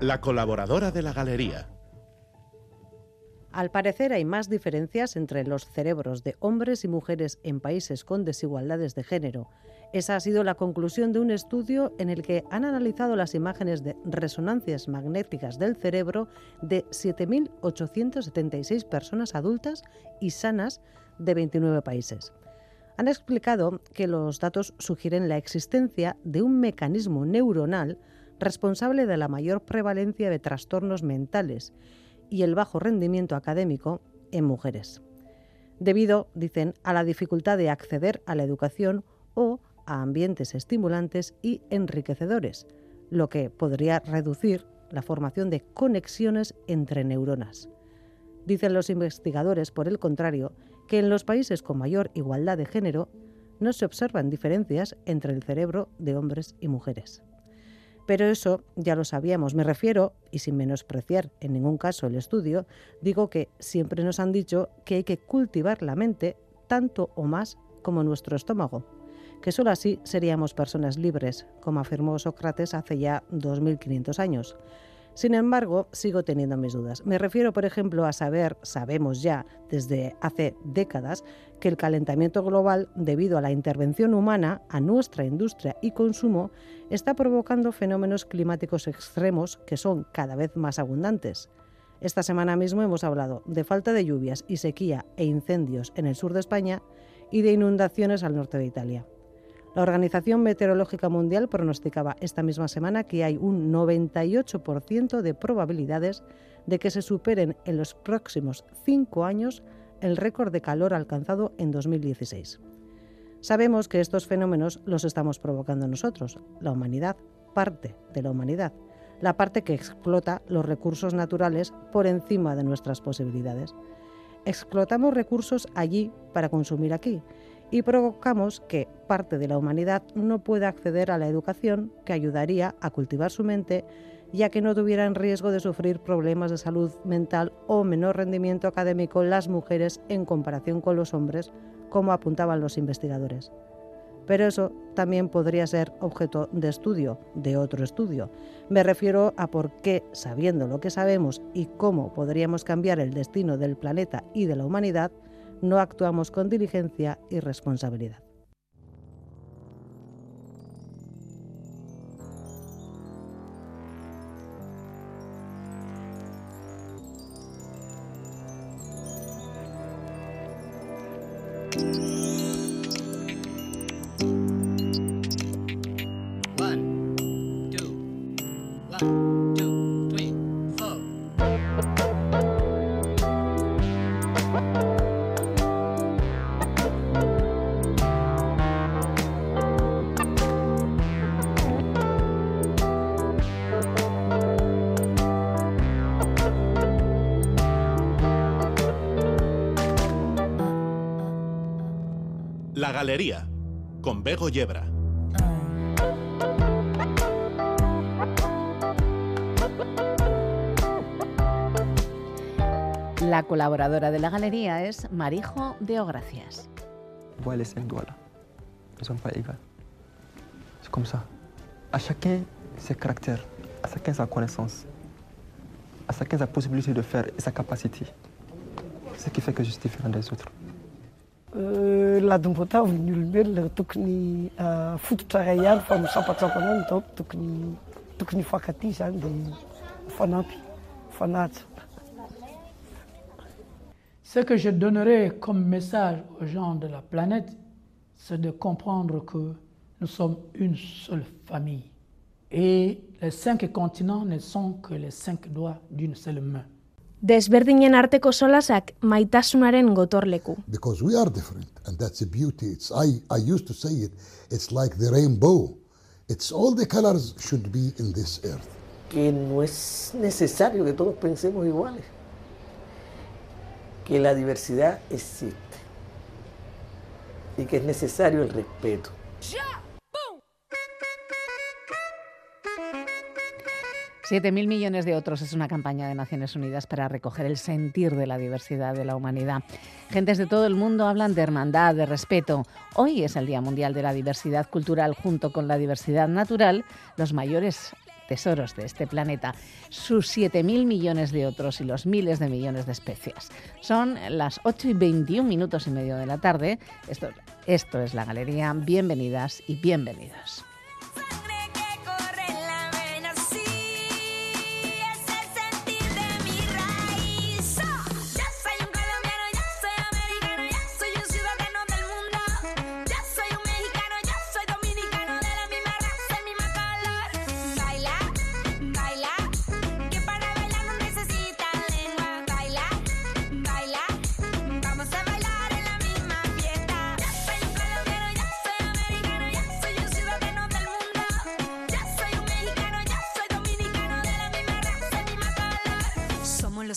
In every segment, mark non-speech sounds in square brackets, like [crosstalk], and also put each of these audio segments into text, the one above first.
La colaboradora de la galería. Al parecer hay más diferencias entre los cerebros de hombres y mujeres en países con desigualdades de género. Esa ha sido la conclusión de un estudio en el que han analizado las imágenes de resonancias magnéticas del cerebro de 7.876 personas adultas y sanas de 29 países. Han explicado que los datos sugieren la existencia de un mecanismo neuronal responsable de la mayor prevalencia de trastornos mentales y el bajo rendimiento académico en mujeres. Debido, dicen, a la dificultad de acceder a la educación o a ambientes estimulantes y enriquecedores, lo que podría reducir la formación de conexiones entre neuronas. Dicen los investigadores, por el contrario, que en los países con mayor igualdad de género no se observan diferencias entre el cerebro de hombres y mujeres. Pero eso ya lo sabíamos. Me refiero, y sin menospreciar en ningún caso el estudio, digo que siempre nos han dicho que hay que cultivar la mente tanto o más como nuestro estómago, que solo así seríamos personas libres, como afirmó Sócrates hace ya 2500 años. Sin embargo, sigo teniendo mis dudas. Me refiero, por ejemplo, a saber, sabemos ya desde hace décadas, que el calentamiento global, debido a la intervención humana, a nuestra industria y consumo, está provocando fenómenos climáticos extremos que son cada vez más abundantes. Esta semana mismo hemos hablado de falta de lluvias y sequía e incendios en el sur de España y de inundaciones al norte de Italia. La Organización Meteorológica Mundial pronosticaba esta misma semana que hay un 98% de probabilidades de que se superen en los próximos cinco años el récord de calor alcanzado en 2016. Sabemos que estos fenómenos los estamos provocando nosotros, la humanidad, parte de la humanidad, la parte que explota los recursos naturales por encima de nuestras posibilidades. Explotamos recursos allí para consumir aquí y provocamos que parte de la humanidad no pueda acceder a la educación que ayudaría a cultivar su mente, ya que no tuviera en riesgo de sufrir problemas de salud mental o menor rendimiento académico las mujeres en comparación con los hombres, como apuntaban los investigadores. Pero eso también podría ser objeto de estudio, de otro estudio. Me refiero a por qué, sabiendo lo que sabemos y cómo podríamos cambiar el destino del planeta y de la humanidad, no actuamos con diligencia y responsabilidad. La Galería, con Bego Yebra. La colaboradora de la galería es Marijo de Ogracias. Cinq doigts là. Ils sont pas égaux. C'est comme ça. À chacun ses caractères, à chacun sa connaissance, à chacun sa possibilité de faire et sa capacité. Ce qui fait que je suis différent des autres. Fanaja Ce que je donnerais comme message aux gens de la planète, c'est de comprendre que nous sommes une seule famille. Et les cinq continents ne sont que les cinq doigts d'une seule main. Desberdinen arteko solasak maitasunaren gotorleku. because we are different and that's the beauty. It's i i used to say it it's like the rainbow. It's all the colors should be in this earth. Que no es necesario que todos pensemos iguales, que la diversidad existe. Y que es necesario el respeto. 7.000 millones de otros es una campaña de Naciones Unidas para recoger el sentir de la diversidad de la humanidad. Gentes de todo el mundo hablan de hermandad, de respeto. Hoy es el Día Mundial de la Diversidad Cultural junto con la diversidad natural, los mayores tesoros de este planeta, sus 7.000 millones de otros y los miles de millones de especies. Son las 8 y 21 minutos y medio de la tarde. Esto, esto es la galería. Bienvenidas y bienvenidos.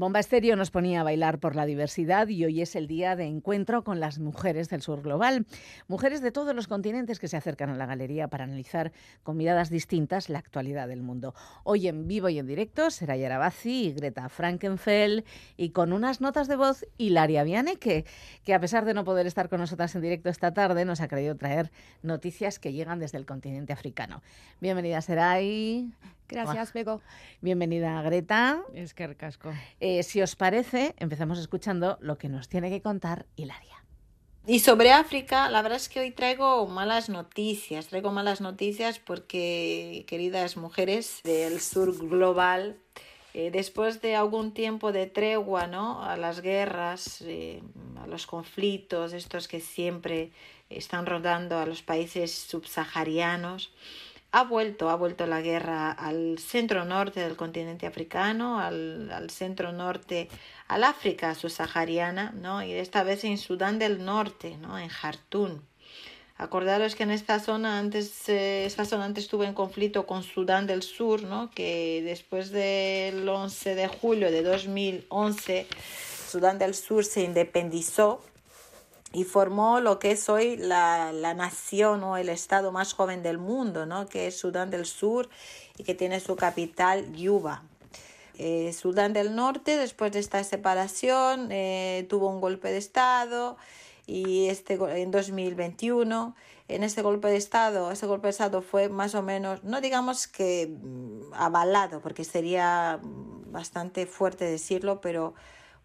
Bomba Estéreo nos ponía a bailar por la diversidad y hoy es el día de encuentro con las mujeres del sur global. Mujeres de todos los continentes que se acercan a la galería para analizar con miradas distintas la actualidad del mundo. Hoy en vivo y en directo será Yarabazi y Greta Frankenfeld y con unas notas de voz Hilaria Viane que, que a pesar de no poder estar con nosotras en directo esta tarde nos ha querido traer noticias que llegan desde el continente africano. Bienvenida Seray. Gracias, Bego. Bienvenida, Greta. Es que casco. Eh, si os parece, empezamos escuchando lo que nos tiene que contar Hilaria. Y sobre África, la verdad es que hoy traigo malas noticias. Traigo malas noticias porque, queridas mujeres del sur global, eh, después de algún tiempo de tregua ¿no? a las guerras, eh, a los conflictos, estos que siempre están rodando a los países subsaharianos, ha vuelto, ha vuelto la guerra al centro norte del continente africano, al, al centro norte, al África subsahariana, ¿no? Y esta vez en Sudán del Norte, ¿no? En Jartún. Acordaros que en esta zona antes, eh, esta zona antes estuvo en conflicto con Sudán del Sur, ¿no? Que después del 11 de julio de 2011, Sudán del Sur se independizó y formó lo que es hoy la, la, nación o el estado más joven del mundo, ¿no? que es Sudán del Sur y que tiene su capital Yuba. Eh, Sudán del Norte, después de esta separación, eh, tuvo un golpe de Estado y este, en 2021 en este golpe de Estado, ese golpe de Estado fue más o menos, no digamos que mm, avalado, porque sería bastante fuerte decirlo, pero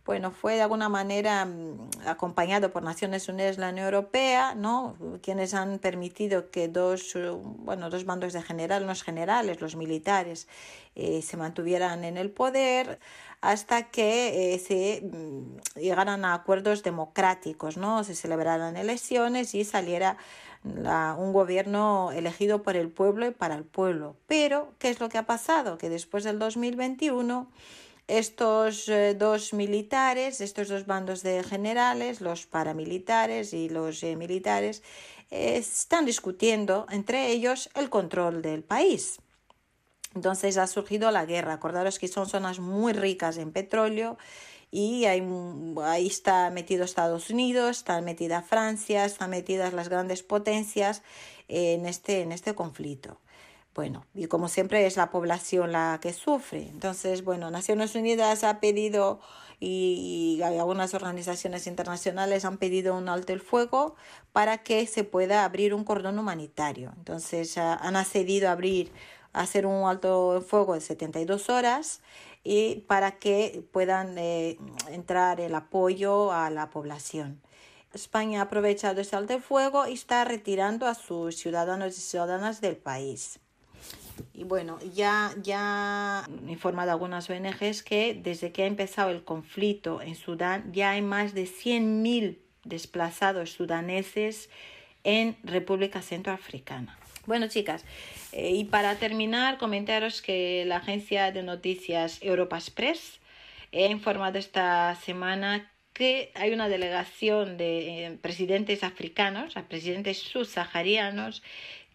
bueno, fue de alguna manera mm, acompañado por Naciones Unidas la Unión Europea, ¿no? quienes han permitido que dos, eh, bueno, dos bandos de general, los generales, los militares, eh, se mantuvieran en el poder hasta que eh, se mm, llegaran a acuerdos democráticos, ¿no? se celebraran elecciones y saliera un gobierno elegido por el pueblo y para el pueblo. Pero, ¿qué es lo que ha pasado? Que después del 2021 estos eh, dos militares, estos dos bandos de generales, los paramilitares y los eh, militares, eh, están discutiendo entre ellos el control del país. Entonces ha surgido la guerra. Acordaros que son zonas muy ricas en petróleo y ahí, está metido Estados Unidos, está metida Francia, están metidas las grandes potencias en este, en este conflicto. Bueno, y como siempre es la población la que sufre. Entonces, bueno, Naciones Unidas ha pedido y, algunas organizaciones internacionales han pedido un alto el fuego para que se pueda abrir un cordón humanitario. Entonces, han accedido a abrir, a hacer un alto el fuego de 72 horas y para que puedan eh, entrar el apoyo a la población. España ha aprovechado ese alto el fuego y está retirando a sus ciudadanos y ciudadanas del país. Y bueno, ya, ya informado algunas ONGs que desde que ha empezado el conflicto en Sudán ya hay más de 100.000 desplazados sudaneses en República Centroafricana. Bueno, chicas, eh, y para terminar, comentaros que la agencia de noticias Europa Express ha informado esta semana que hay una delegación de eh, presidentes africanos, presidentes subsaharianos,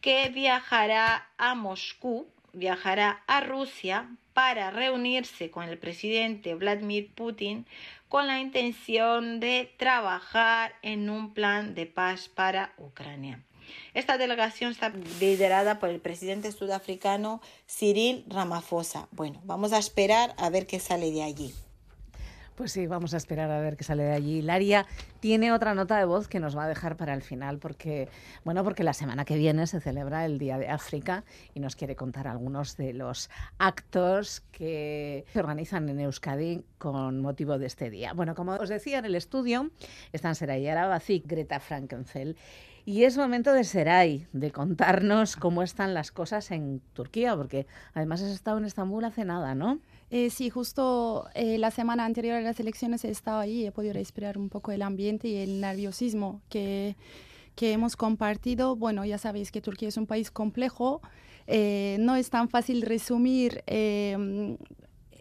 que viajará a Moscú, viajará a Rusia para reunirse con el presidente Vladimir Putin con la intención de trabajar en un plan de paz para Ucrania. Esta delegación está liderada por el presidente sudafricano Cyril Ramaphosa. Bueno, vamos a esperar a ver qué sale de allí. Pues sí, vamos a esperar a ver qué sale de allí. Laria tiene otra nota de voz que nos va a dejar para el final porque, bueno, porque la semana que viene se celebra el Día de África y nos quiere contar algunos de los actos que se organizan en Euskadi con motivo de este día. Bueno, como os decía en el estudio, están Seray Arabazi, Greta Frankenfeld. Y es momento de Seray, de contarnos cómo están las cosas en Turquía, porque además has estado en Estambul hace nada, ¿no? Eh, sí, justo eh, la semana anterior a las elecciones he estado ahí y he podido respirar un poco el ambiente y el nerviosismo que, que hemos compartido. Bueno, ya sabéis que Turquía es un país complejo. Eh, no es tan fácil resumir qué,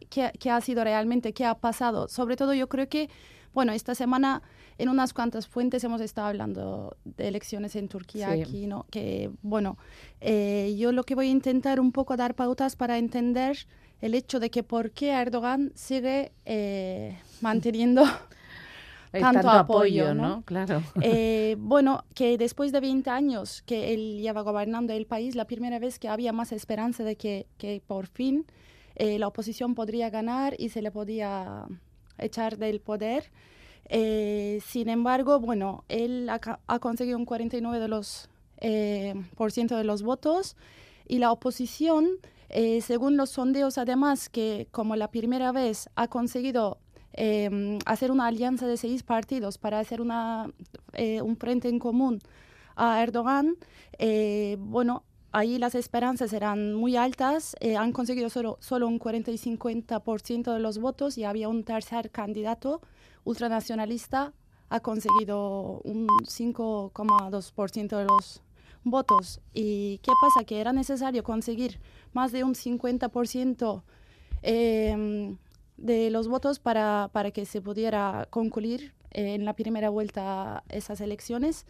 qué, ha sido realmente, qué ha pasado. Sobre todo yo creo que, bueno, esta semana en unas cuantas fuentes hemos estado hablando de elecciones en Turquía aquí, ¿no? Que, bueno, yo lo que voy a intentar un poco dar pautas para entender el hecho de que por qué Erdogan sigue eh, manteniendo [laughs] [laughs] tanto, apoyo, ¿no? Claro. [laughs] Eh, bueno, que después de 20 años que él lleva gobernando el país, la primera vez que había más esperanza de que, que por fin eh, la oposición podría ganar y se le podía echar del poder. sin embargo, bueno, él ha, ha, conseguido un 49 de los, por ciento de los votos y la oposición eh, según los sondeos, además, que como la primera vez ha conseguido em, hacer una alianza de seis partidos para hacer una, eh, un frente en común a Erdogan, eh, bueno, ahí las esperanzas eran muy altas, han conseguido solo, solo un 40 y 50% de los votos y había un tercer candidato ultranacionalista, ha conseguido un 5,2% de los votos. ¿Y qué pasa? Que era necesario conseguir más de un 50% em, de los votos para, para, que se pudiera concluir eh, en la primera vuelta esas elecciones.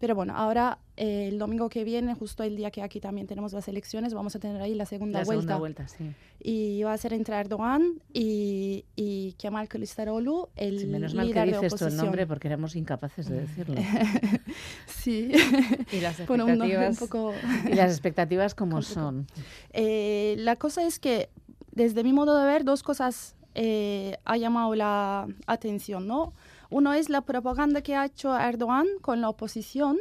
Pero bueno, ahora eh, el domingo que viene, justo el día que aquí también tenemos las elecciones, vamos a tener ahí la segunda la vuelta. Segunda vuelta sí. Y va a ser entre Erdogan y, y Kemal Kılıçdaroğlu, el sí, menos mal líder que dices tu nombre porque éramos incapaces de decirlo. [laughs] sí. Y las expectativas, bueno, un poco... y las expectativas como [laughs] son. Eh, la cosa es que, desde mi modo de ver, dos cosas eh, ha llamado la atención, ¿no? Uno es la propaganda que ha hecho Erdogan con la oposición,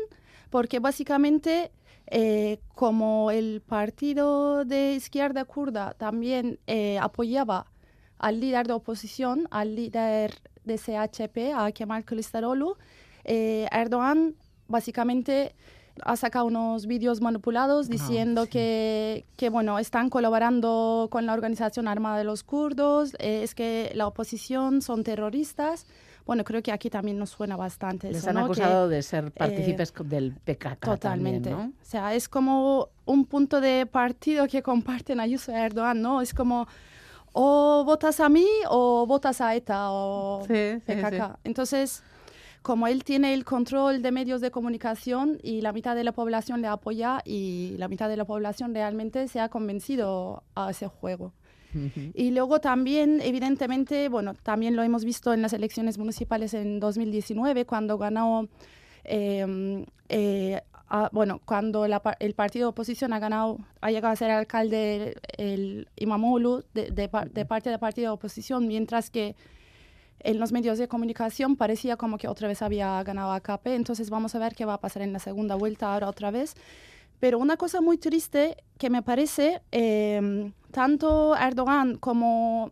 porque básicamente eh, como el partido de izquierda kurda también eh, apoyaba al líder de oposición, al líder de CHP, a Kemal Kılıçdaroğlu, eh, Erdogan básicamente ha sacado unos vídeos manipulados diciendo que, que, bueno, están colaborando con la organización armada de los kurdos, eh, es que la oposición son terroristas. Bueno, creo que aquí también nos suena bastante. Les eso, han ¿no? acusado Que, de ser partícipes co- del PKK Totalmente. también, ¿no? O sea, es como un punto de partido que comparten Ayuso y Erdogan, ¿no? Es como o votas a mí o votas a ETA o Sí, sí, PKK. sí. Entonces, como él tiene el control de medios de comunicación y la mitad de la población le apoya y la mitad de la población realmente se ha convencido a ese juego. Y luego también, evidentemente, bueno, también lo hemos visto en las elecciones municipales en 2019, cuando ganó, eh, eh, bueno, cuando la el partido de oposición ha ganado, ha llegado a ser alcalde el Imamoglu de, de, de parte del partido de oposición, mientras que en los medios de comunicación parecía como que otra vez había ganado AKP, entonces vamos a ver qué va a pasar en la segunda vuelta ahora otra vez. Pero una cosa muy triste que me parece, eh, tanto Erdogan como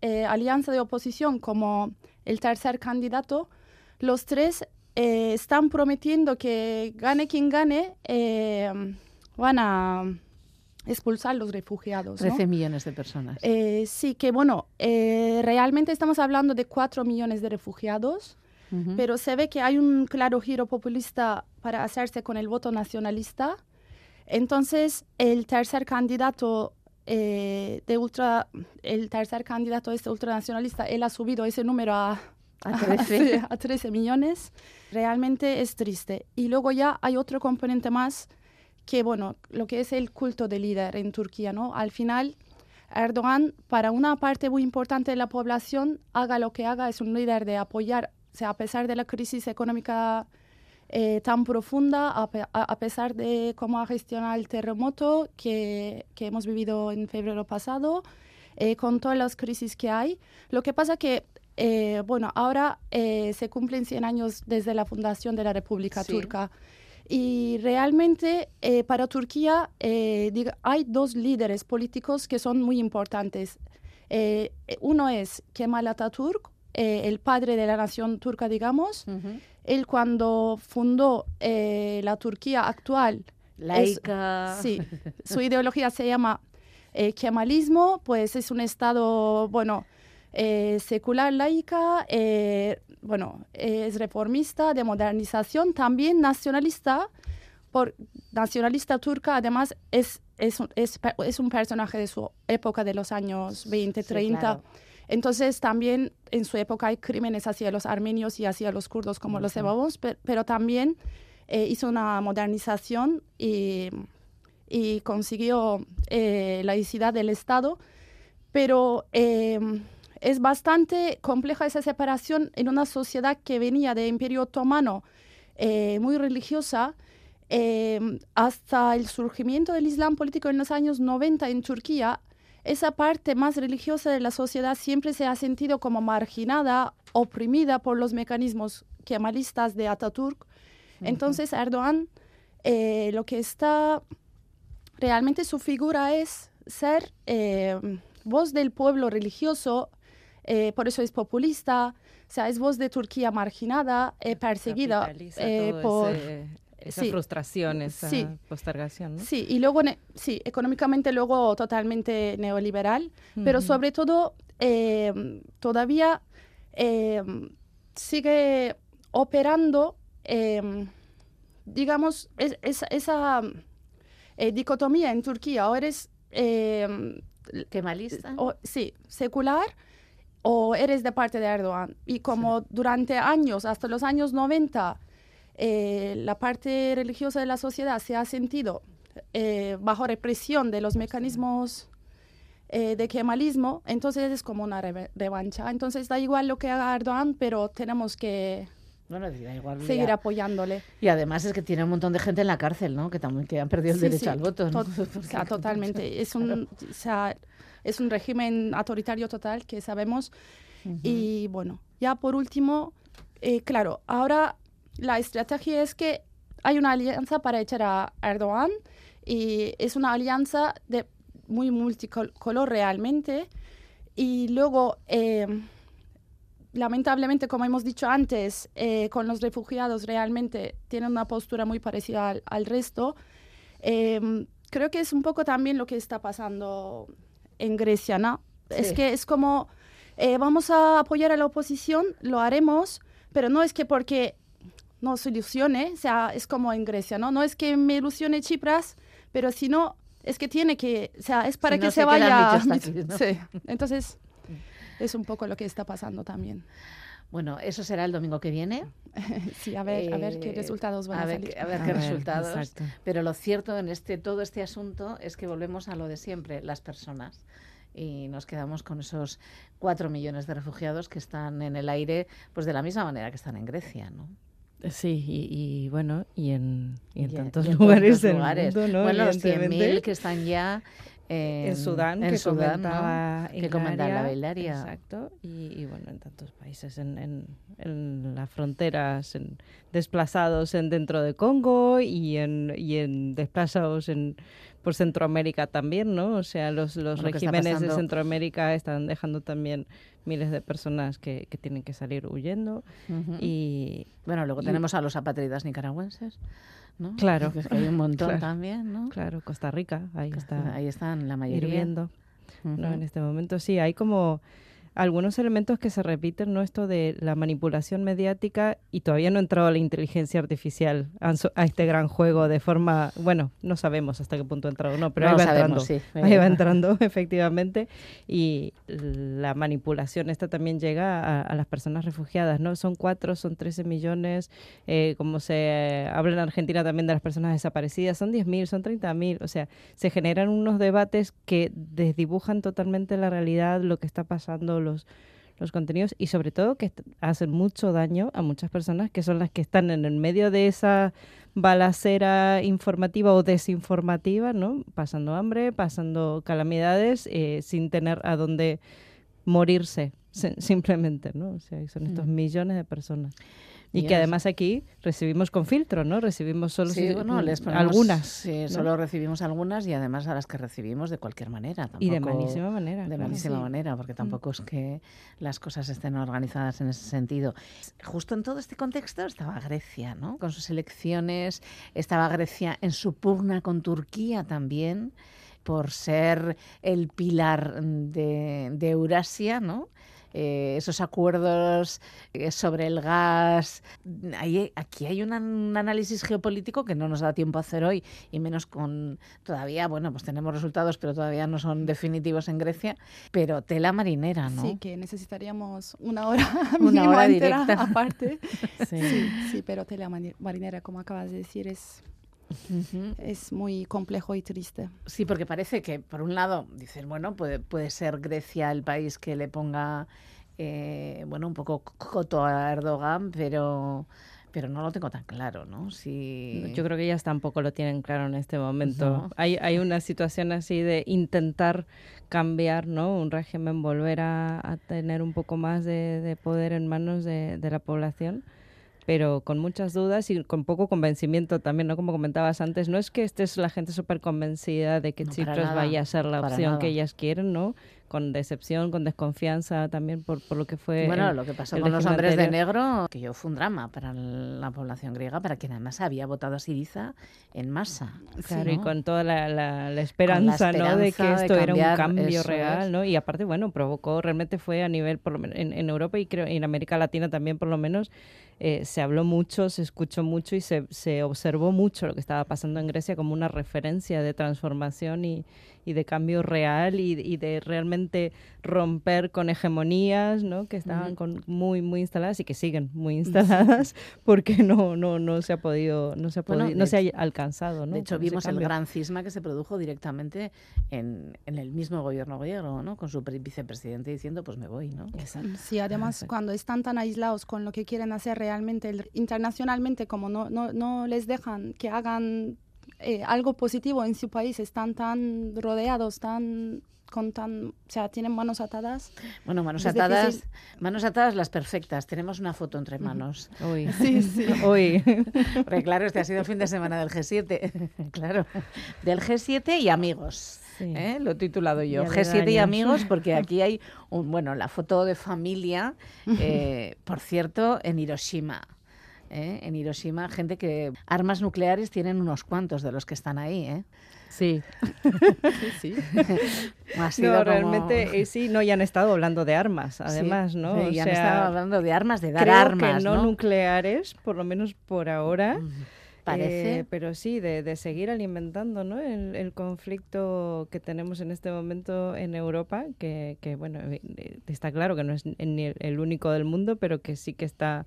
eh, Alianza de Oposición como el tercer candidato, los tres eh, están prometiendo que gane quien gane, eh, van a expulsar los refugiados. ¿no? 13 millones de personas. Eh, sí, que bueno, eh, realmente estamos hablando de 4 millones de refugiados, pero se ve que hay un claro giro populista para hacerse con el voto nacionalista. Entonces, el tercer candidato eh, de ultra, el tercer candidato este ultranacionalista, él ha subido ese número a, A [laughs] 13. a 13 millones. Realmente es triste. Y luego ya hay otro componente más que, bueno, lo que es el culto de líder en Turquía, ¿no? Al final, Erdogan, para una parte muy importante de la población, haga lo que haga, es un líder de apoyar, o sea, a pesar de la crisis económica eh, tan profunda, a, a- pesar de cómo ha gestionado el terremoto que, que hemos vivido en febrero pasado, eh, con todas las crisis que hay. Lo que pasa que, eh, bueno, ahora eh, se cumplen 100 años desde la fundación de la República Sí. Turca. Y realmente eh, para Turquía eh, diga- hay dos líderes políticos que son muy importantes. Eh, uno es Kemal Atatürk, eh, el padre de la nación turca, digamos. Él cuando fundó eh, la Turquía actual, es- Laica. sí, [laughs] su ideología se llama eh, Kemalismo, pues es un Estado, bueno, eh, secular, laica, bueno, es reformista, de modernización, también nacionalista, por nacionalista turca, además es, es, un, es, es un personaje de su época de los años 20, Sí, 30. claro. Entonces también en su época hay crímenes hacia los armenios y hacia los kurdos, como lo Ujú. sabemos, pe- pero también eh, hizo una modernización y, y consiguió eh, laicidad del Estado, pero eh, es bastante compleja esa separación en una sociedad que venía de Imperio Otomano eh, muy religiosa eh, hasta el surgimiento del Islam político en los años 90 en Turquía. Esa parte más religiosa de la sociedad siempre se ha sentido como marginada, oprimida por los mecanismos kemalistas de Atatürk. Entonces Erdogan eh, lo que está realmente su figura es ser eh, voz del pueblo religioso, eh, por eso es populista, o sea, es voz de Turquía marginada, eh, perseguida por... ese- esa sí, frustración, esa sí. postergación, ¿no? Sí, y luego, sí, económicamente luego totalmente neoliberal, pero sobre todo eh, todavía eh, sigue operando, eh, digamos, es- es- esa eh, dicotomía en Turquía, o eres... Eh, ¿Kemalista? o- sí, secular o eres de parte de Erdogan. Y como durante años, hasta los años 90, eh, la parte religiosa de la sociedad se ha sentido eh, bajo represión de los mecanismos eh, de kemalismo, entonces es como una reve- revancha. Entonces da igual lo que haga Erdogan, pero tenemos que Bueno, igual, seguir ya. apoyándole. Y además es que tiene un montón de gente en la cárcel, ¿no? Que también que han perdido el Sí, derecho sí, al voto. ¿no? to- [laughs] o sea, totalmente. Es un, o sea, es un régimen autoritario total que sabemos. Y bueno, ya por último, eh, claro, ahora la estrategia es que hay una alianza para echar a Erdogan y es una alianza de muy multicolor realmente. Y luego, eh, lamentablemente, como hemos dicho antes, eh, con los refugiados realmente tienen una postura muy parecida al, al resto. Em, creo que es un poco también lo que está pasando en Grecia, ¿no? Es que es como, eh, vamos a apoyar a la oposición, lo haremos, pero no es que porque nos ilusione, o sea, es como en Grecia, ¿no? No es que me ilusione Chipras, pero si no, es que tiene que, o sea, es para Si que no, se se vaya. aquí, ¿no? [laughs] Sí, entonces es un poco lo que está pasando también. Bueno, eso será el domingo que viene. [laughs] Sí, a ver, a ver qué Eh, resultados van a, ver, salir. qué- a ver A qué ver, resultados. exacto. Pero lo cierto en este todo este asunto es que volvemos a lo de siempre, las personas. Y nos quedamos con esos cuatro millones de refugiados que están en el aire, pues de la misma manera que están en Grecia, ¿no? Sí, y, y bueno, y en, y en tantos y en lugares del lugares. mundo, ¿no? Bueno, los Evidentemente. 100.000 que están ya en, en Sudán, en que Sudán, ¿no? comentaba que comentaba la Bailaria. Exacto, y, y bueno, en tantos países, en, en, en las fronteras, en desplazados en dentro de Congo y en, y en desplazados en por Centroamérica también, ¿no? O sea, los, los Bueno, regímenes de Centroamérica están dejando también miles de personas que, que tienen que salir huyendo y Bueno, luego y- tenemos a los apátridas nicaragüenses, ¿no? Claro. Que es que hay un montón Claro. también, ¿no? Claro, Costa Rica, ahí está. Ahí están la mayoría. hirviendo. ¿no? En este momento sí, hay como algunos elementos que se repiten, ¿no? Esto de la manipulación mediática y todavía no ha entrado la inteligencia artificial a, este gran juego de forma, bueno, no sabemos hasta qué punto ha entrado, no, pero No ahí va sabemos, entrando, sí. [laughs] ahí va entrando [laughs] efectivamente y la manipulación esta también llega a, a las personas refugiadas, ¿no? Son cuatro, son 13 millones, eh, como se habla en Argentina también de las personas desaparecidas, son 10.000, son 30.000, o sea, se generan unos debates que desdibujan totalmente la realidad, lo que está pasando, los, los contenidos y sobre todo que hacen mucho daño a muchas personas que son las que están en el medio de esa balacera informativa o desinformativa, ¿no? Pasando hambre, pasando calamidades, eh, sin tener a dónde morirse, [laughs] si- simplemente, ¿no? O sea, son estos millones de personas. Y que además aquí recibimos con filtro, ¿no? Recibimos solo Sí, si- bueno, les ponemos- algunas. Sí, ¿no? solo recibimos algunas y además a las que recibimos de cualquier manera. Y de malísima manera, De claro. malísima Sí. Mm. manera, porque tampoco es que las cosas estén organizadas en ese sentido. Justo en todo este contexto estaba Grecia, ¿no? Con sus elecciones, estaba Grecia en su pugna con Turquía también por ser el pilar de, de Eurasia, ¿no? Eh, esos acuerdos eh, sobre el gas. Aquí hay un, an- un análisis geopolítico que no nos da tiempo a hacer hoy, y menos con todavía, bueno, pues tenemos resultados, pero todavía no son definitivos en Grecia, pero tela marinera, ¿no? Sí, que necesitaríamos una hora [laughs] Una hora directa. aparte. [laughs] Sí. sí, sí, pero tela marinera, como acabas de decir, es, es muy complejo y triste. Sí, porque parece que, por un lado, dicen, bueno, puede, puede ser Grecia el país que le ponga, eh, bueno, un poco coto a Erdogan, pero, pero no lo tengo tan claro, ¿no? Si... Yo creo que ellas tampoco lo tienen claro en este momento. No. Hay, hay una situación así de intentar cambiar, ¿no? Un régimen, volver a, a tener un poco más de, de poder en manos de, de la población pero con muchas dudas y con poco convencimiento también, ¿no? Como comentabas antes, no es que estés la gente súper convencida de que No, Chipras vaya a ser la opción nada. que ellas quieren, ¿no? Con decepción, con desconfianza también por, por lo que fue Bueno, el- lo que pasó con los hombres de negro, que yo fue un drama para la población griega, para quien además había votado a Siriza en masa. Claro, ¿no? y con toda la, la- la esperanza, ¿no? De que de esto era un cambio eso real. ¿no? Y aparte, bueno, provocó, realmente fue a nivel, por lo men- en, en Europa y creo en América Latina también, por lo menos, eh, se habló mucho, se escuchó mucho y se, se observó mucho lo que estaba pasando en Grecia como una referencia de transformación y, y de cambio real y, y de realmente romper con hegemonías, ¿no? Que estaban con muy, muy instaladas y que siguen muy instaladas [laughs] porque no, no, no se ha podido, no se ha Bueno, podido, de no se hecho- ha alcanzado, ¿no? De hecho, vimos el gran cisma que se produjo directamente en, en el mismo gobierno griego, ¿no? Con su pre- vicepresidente diciendo, pues me voy, ¿no? Sí, además cuando están tan aislados con lo que quieren hacer realmente internacionalmente, como no, no, no les dejan que hagan eh, algo positivo en su país, están tan rodeados, tan con tan, o sea, tienen manos atadas. Bueno, manos atadas, manos atadas las perfectas. Tenemos una foto entre manos. Uy. [laughs] Sí, sí. Uy. Porque claro, este ha sido el fin de semana del G7. [laughs] claro. Del G7 y amigos. ¿eh? lo he titulado yo. G7 y amigos, porque [laughs] aquí hay, un, bueno, la foto de familia, eh, por cierto, en Hiroshima. ¿Eh? En Hiroshima, gente que armas nucleares tienen unos cuantos de los que están ahí, ¿eh? Sí. sí, sí. [laughs] no, realmente sí, no, ya han estado hablando de armas, además, ¿no? Sí, ya han estado hablando de armas, de dar armas, no, nucleares, por lo menos por ahora. Parece. Eh, pero sí, de, seguir alimentando ¿no? el, conflicto que tenemos en este momento en Europa, que, bueno, eh, está claro que no es ni el único del mundo, pero que sí que está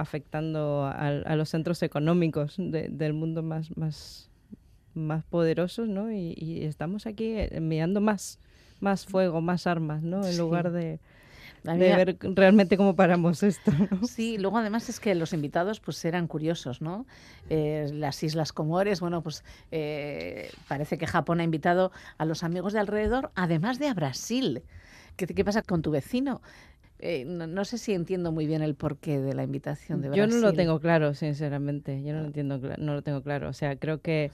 afectando a, los centros económicos del mundo más, más, más poderosos, ¿no? Y, estamos aquí enviando más, más fuego, más armas, ¿no? En lugar de de ver realmente cómo paramos esto. Sí, luego además es que los invitados pues eran curiosos, ¿no? Eh, las Islas Comores, bueno, pues eh, parece que Japón ha invitado a los amigos de alrededor, además de a Brasil. ¿Qué, qué pasa con tu vecino? Eh, no, sé si entiendo muy bien el porqué de la invitación de Brasil. Yo no lo tengo claro, sinceramente. Yo no lo entiendo, no lo tengo claro. O sea, creo que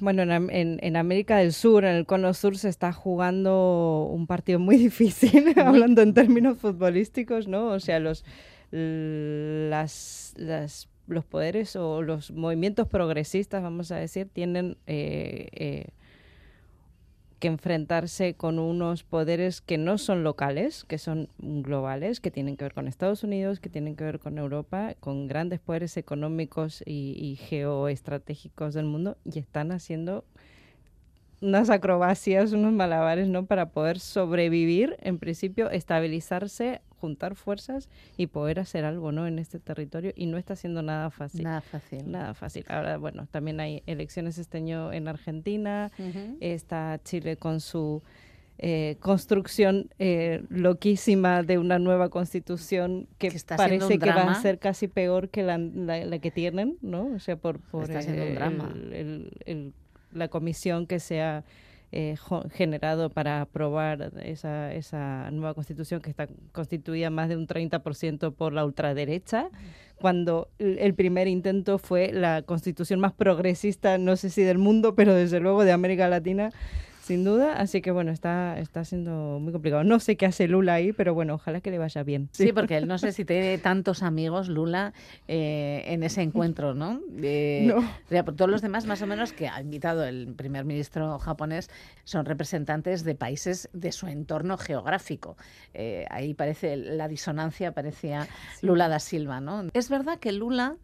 bueno, en, en, América del Sur, en el Cono Sur, se está jugando un partido muy [laughs] difícil, hablando en términos futbolísticos, ¿no? O sea, los, las, los poderes o los movimientos progresistas, vamos a decir, tienen eh, eh, que enfrentarse con unos poderes que no son locales, que son globales, que tienen que ver con Estados Unidos, que tienen que ver con Europa, con grandes poderes económicos y, y geoestratégicos del mundo, y están haciendo unas acrobacias, unos malabares, ¿no? Para poder sobrevivir, en principio, estabilizarse, juntar fuerzas y poder hacer algo, ¿no? En este territorio y no está siendo nada fácil. Nada fácil. Nada fácil. Ahora, bueno, también hay elecciones este año en Argentina, está Chile con su eh, construcción eh, loquísima de una nueva constitución que, parece que va a ser casi peor que la, la, que tienen, ¿no? O sea, por, por está un drama. el la comisión que se ha eh, generado para aprobar esa, esa nueva constitución que está constituida más de un 30% por la ultraderecha, cuando el primer intento fue la constitución más progresista, no sé si del mundo, pero desde luego de América Latina, sin duda. Así que bueno, está, está siendo muy complicado. No sé qué hace Lula ahí, pero bueno, ojalá que le vaya bien. Sí, porque él no sé si tiene [laughs] tantos amigos, Lula, eh, en ese encuentro, ¿no? no. todos los demás, más o menos, que ha invitado el primer ministro japonés, son representantes de países de su entorno geográfico. Eh, ahí parece la disonancia, parecía Lula da Silva, ¿no? Es verdad que Lula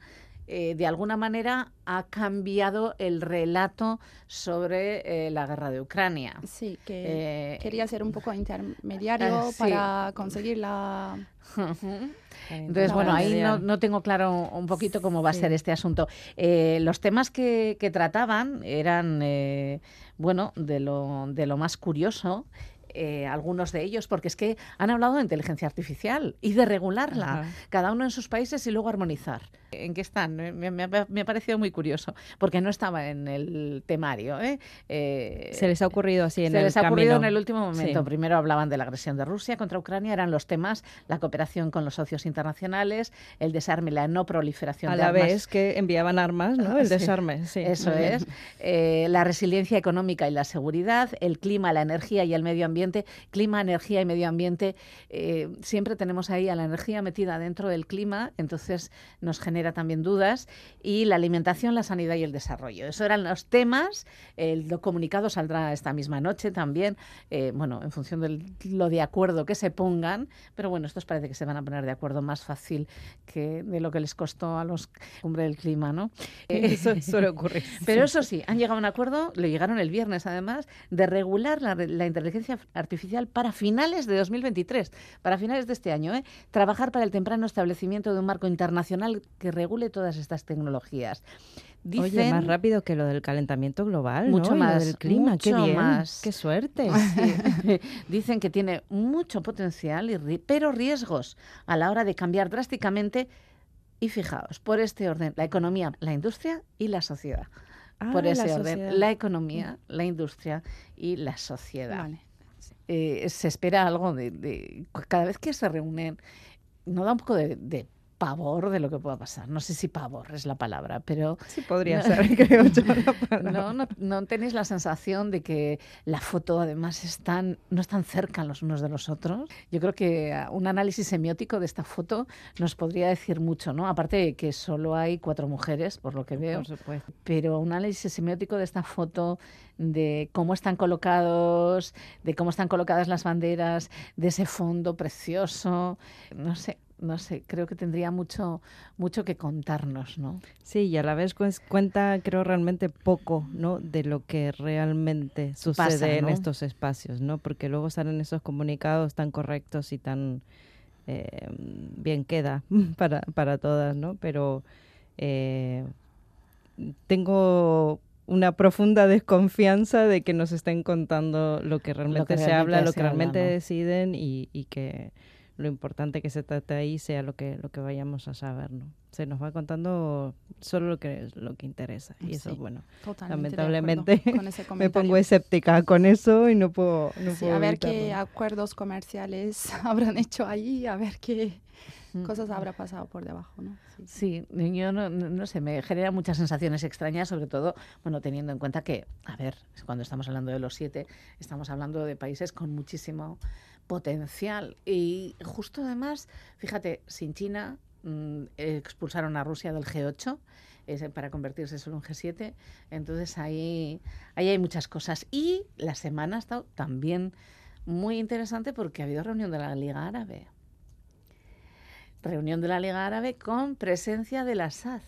eh, de alguna manera ha cambiado el relato sobre eh, la guerra de Ucrania. Sí, que eh, quería ser un poco intermediario para conseguir la... [laughs] Entonces, bueno, ahí no, tengo claro un poquito cómo va a ser este asunto. los temas que, que trataban eran, bueno, de lo, de lo más curioso eh, algunos de ellos, porque es que han hablado de inteligencia artificial y de regularla, cada uno en sus países y luego armonizar. ¿En qué están? Me, ha parecido muy curioso, porque no estaba en el temario. ¿eh? Eh, se les ha ocurrido así en se el les ha ocurrido en el último momento. Primero hablaban de la agresión de Rusia contra Ucrania, eran los temas, la cooperación con los socios internacionales, el desarme, la no proliferación A de la armas. vez que enviaban armas, ¿no? El [laughs] desarme, sí. Eso es. la resiliencia económica y la seguridad, el clima, la energía y el medio ambiente clima, energía y medio ambiente, eh, siempre tenemos ahí a la energía metida dentro del clima, entonces nos genera también dudas, y la alimentación, la sanidad y el desarrollo. Esos eran los temas, el comunicado saldrá esta misma noche también, eh, bueno, en función de lo de acuerdo que se pongan, pero bueno, estos parece que se van a poner de acuerdo más fácil que de lo que les costó a los cumbre del clima, ¿no? [laughs] Eso suele ocurrir. [laughs] Pero eso sí, han llegado a un acuerdo, lo llegaron el viernes además, de regular la, la inteligencia artificial para finales de 2023, para finales de este año. ¿eh? Trabajar para el temprano establecimiento de un marco internacional que regule todas estas tecnologías. Oye, más rápido que lo del calentamiento global, mucho más del clima, qué bien, más. qué suerte. [laughs] [laughs] Dicen que tiene mucho potencial, pero riesgos a la hora de cambiar drásticamente. Y fijaos, por este orden, la economía, la industria y la sociedad. por ah, ese orden, la economía, la industria y la sociedad. Vale. Eh, se espera algo de, Cada vez que se reúnen, no da un poco de, pavor de lo que pueda pasar. No sé si pavor es la palabra, pero... Sí, podría ser, [laughs] creo yo. [laughs] no, no, no, tenéis la sensación de que la foto además están, no están cerca los unos de los otros. Yo creo que ah, un análisis semiótico de esta foto nos podría decir mucho, ¿no? Aparte de que solo hay cuatro mujeres, por lo que veo. Por supuesto. Pero un análisis semiótico de esta foto de cómo están colocados, de cómo están colocadas las banderas, de ese fondo precioso, no sé, no sé, creo que tendría mucho, mucho que contarnos, ¿no? Sí, y a la vez cuenta, creo, realmente poco, ¿no? De lo que realmente sucede en estos espacios, ¿no? Porque luego salen esos comunicados tan correctos y tan eh, bien queda [laughs] para, para todas, ¿no? Pero eh, tengo una profunda desconfianza de que nos estén contando lo que realmente, se habla, lo que realmente deciden y, y que lo importante que se trate ahí sea lo que lo que vayamos a saber, ¿no? Se nos va contando solo lo que lo que interesa y eso bueno, lamentablemente [laughs] me pongo escéptica con eso y no puedo no a ver qué acuerdos comerciales [laughs] habrán hecho ahí, a ver qué mm. cosas habrá pasado por debajo, ¿no? Sí, yo no, no, sé, me genera muchas sensaciones extrañas, sobre todo, bueno, teniendo en cuenta que, a ver, cuando estamos hablando de los siete, estamos hablando de países con muchísimo potencial. Y justo además, fíjate, sin China mm, expulsaron a Rusia del G8 para convertirse solo en G7. Entonces ahí, ahí hay muchas cosas. Y la semana ha estado también muy interesante porque ha habido reunión de la Liga Árabe. Reunión de la Liga Árabe con presencia de la SAD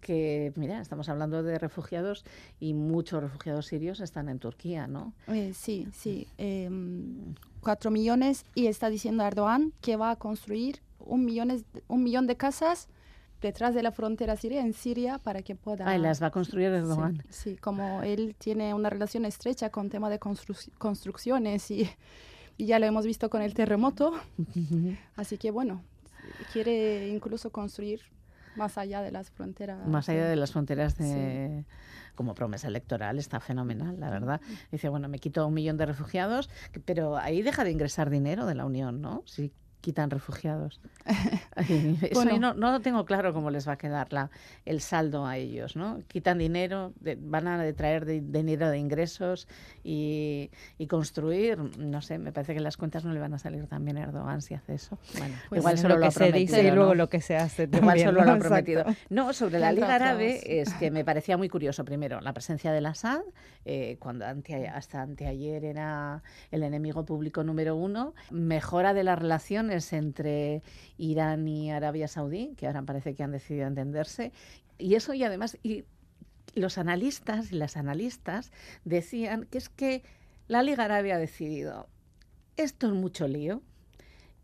que, mira, estamos hablando de refugiados y muchos refugiados sirios están en Turquía, ¿no? Eh, sí, sí. Em, cuatro millones y está diciendo Erdogan que va a construir un, millones, un millón de casas detrás de la frontera siria, en Siria, para que pueda... Ah, las va a construir Erdogan. Sí, como él tiene una relación estrecha con tema de construcciones y, y, ya lo hemos visto con el terremoto. Así que bueno, quiere incluso construir más allá de las fronteras. Más allá de las fronteras de... Como promesa electoral está fenomenal, la verdad. Dice, bueno, me quito un millón de refugiados, pero ahí deja de ingresar dinero de la Unión, ¿no? Si quitan refugiados. [laughs] bueno, no, no tengo claro cómo les va a quedar la, el saldo a ellos, ¿no? Quitan dinero, van a traer dinero de ingresos y, construir, no sé, me parece que las cuentas no le van a salir tan bien a Erdogan si hace eso. Bueno, pues igual solo lo, que se dice y luego lo que se hace [laughs] Igual solo lo ha prometido. No, sobre la Liga Árabe es que me [laughs] parecía muy curioso, primero, la presencia del Assad, eh, cuando hasta anteayer era el enemigo público número uno, mejora de las relaciones entre Irán y Arabia Saudí, que ahora parece que han decidido entenderse. Y eso y además, y los analistas y las analistas decían que es que la Liga Árabe ha decidido, esto es mucho lío,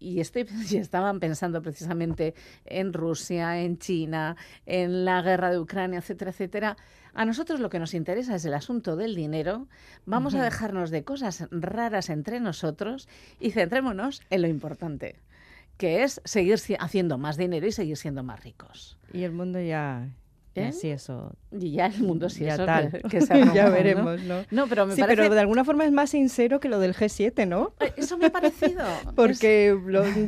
y, estoy, [laughs] y estaban pensando precisamente en Rusia, en China, en la guerra de Ucrania, etcétera, etcétera. A nosotros lo que nos interesa es el asunto del dinero. Vamos a dejarnos de cosas raras entre nosotros y centrémonos en lo importante, que es seguir haciendo más dinero y seguir siendo más ricos. Y el mundo ya ¿Eh? Sí, eso. Y ya el mundo sí, eso tal. Que, [laughs] ya veremos, ¿no? ¿no? pero me sí, pero de alguna forma es más sincero que lo del G7, ¿no? Eh, eso me ha parecido. [laughs] Porque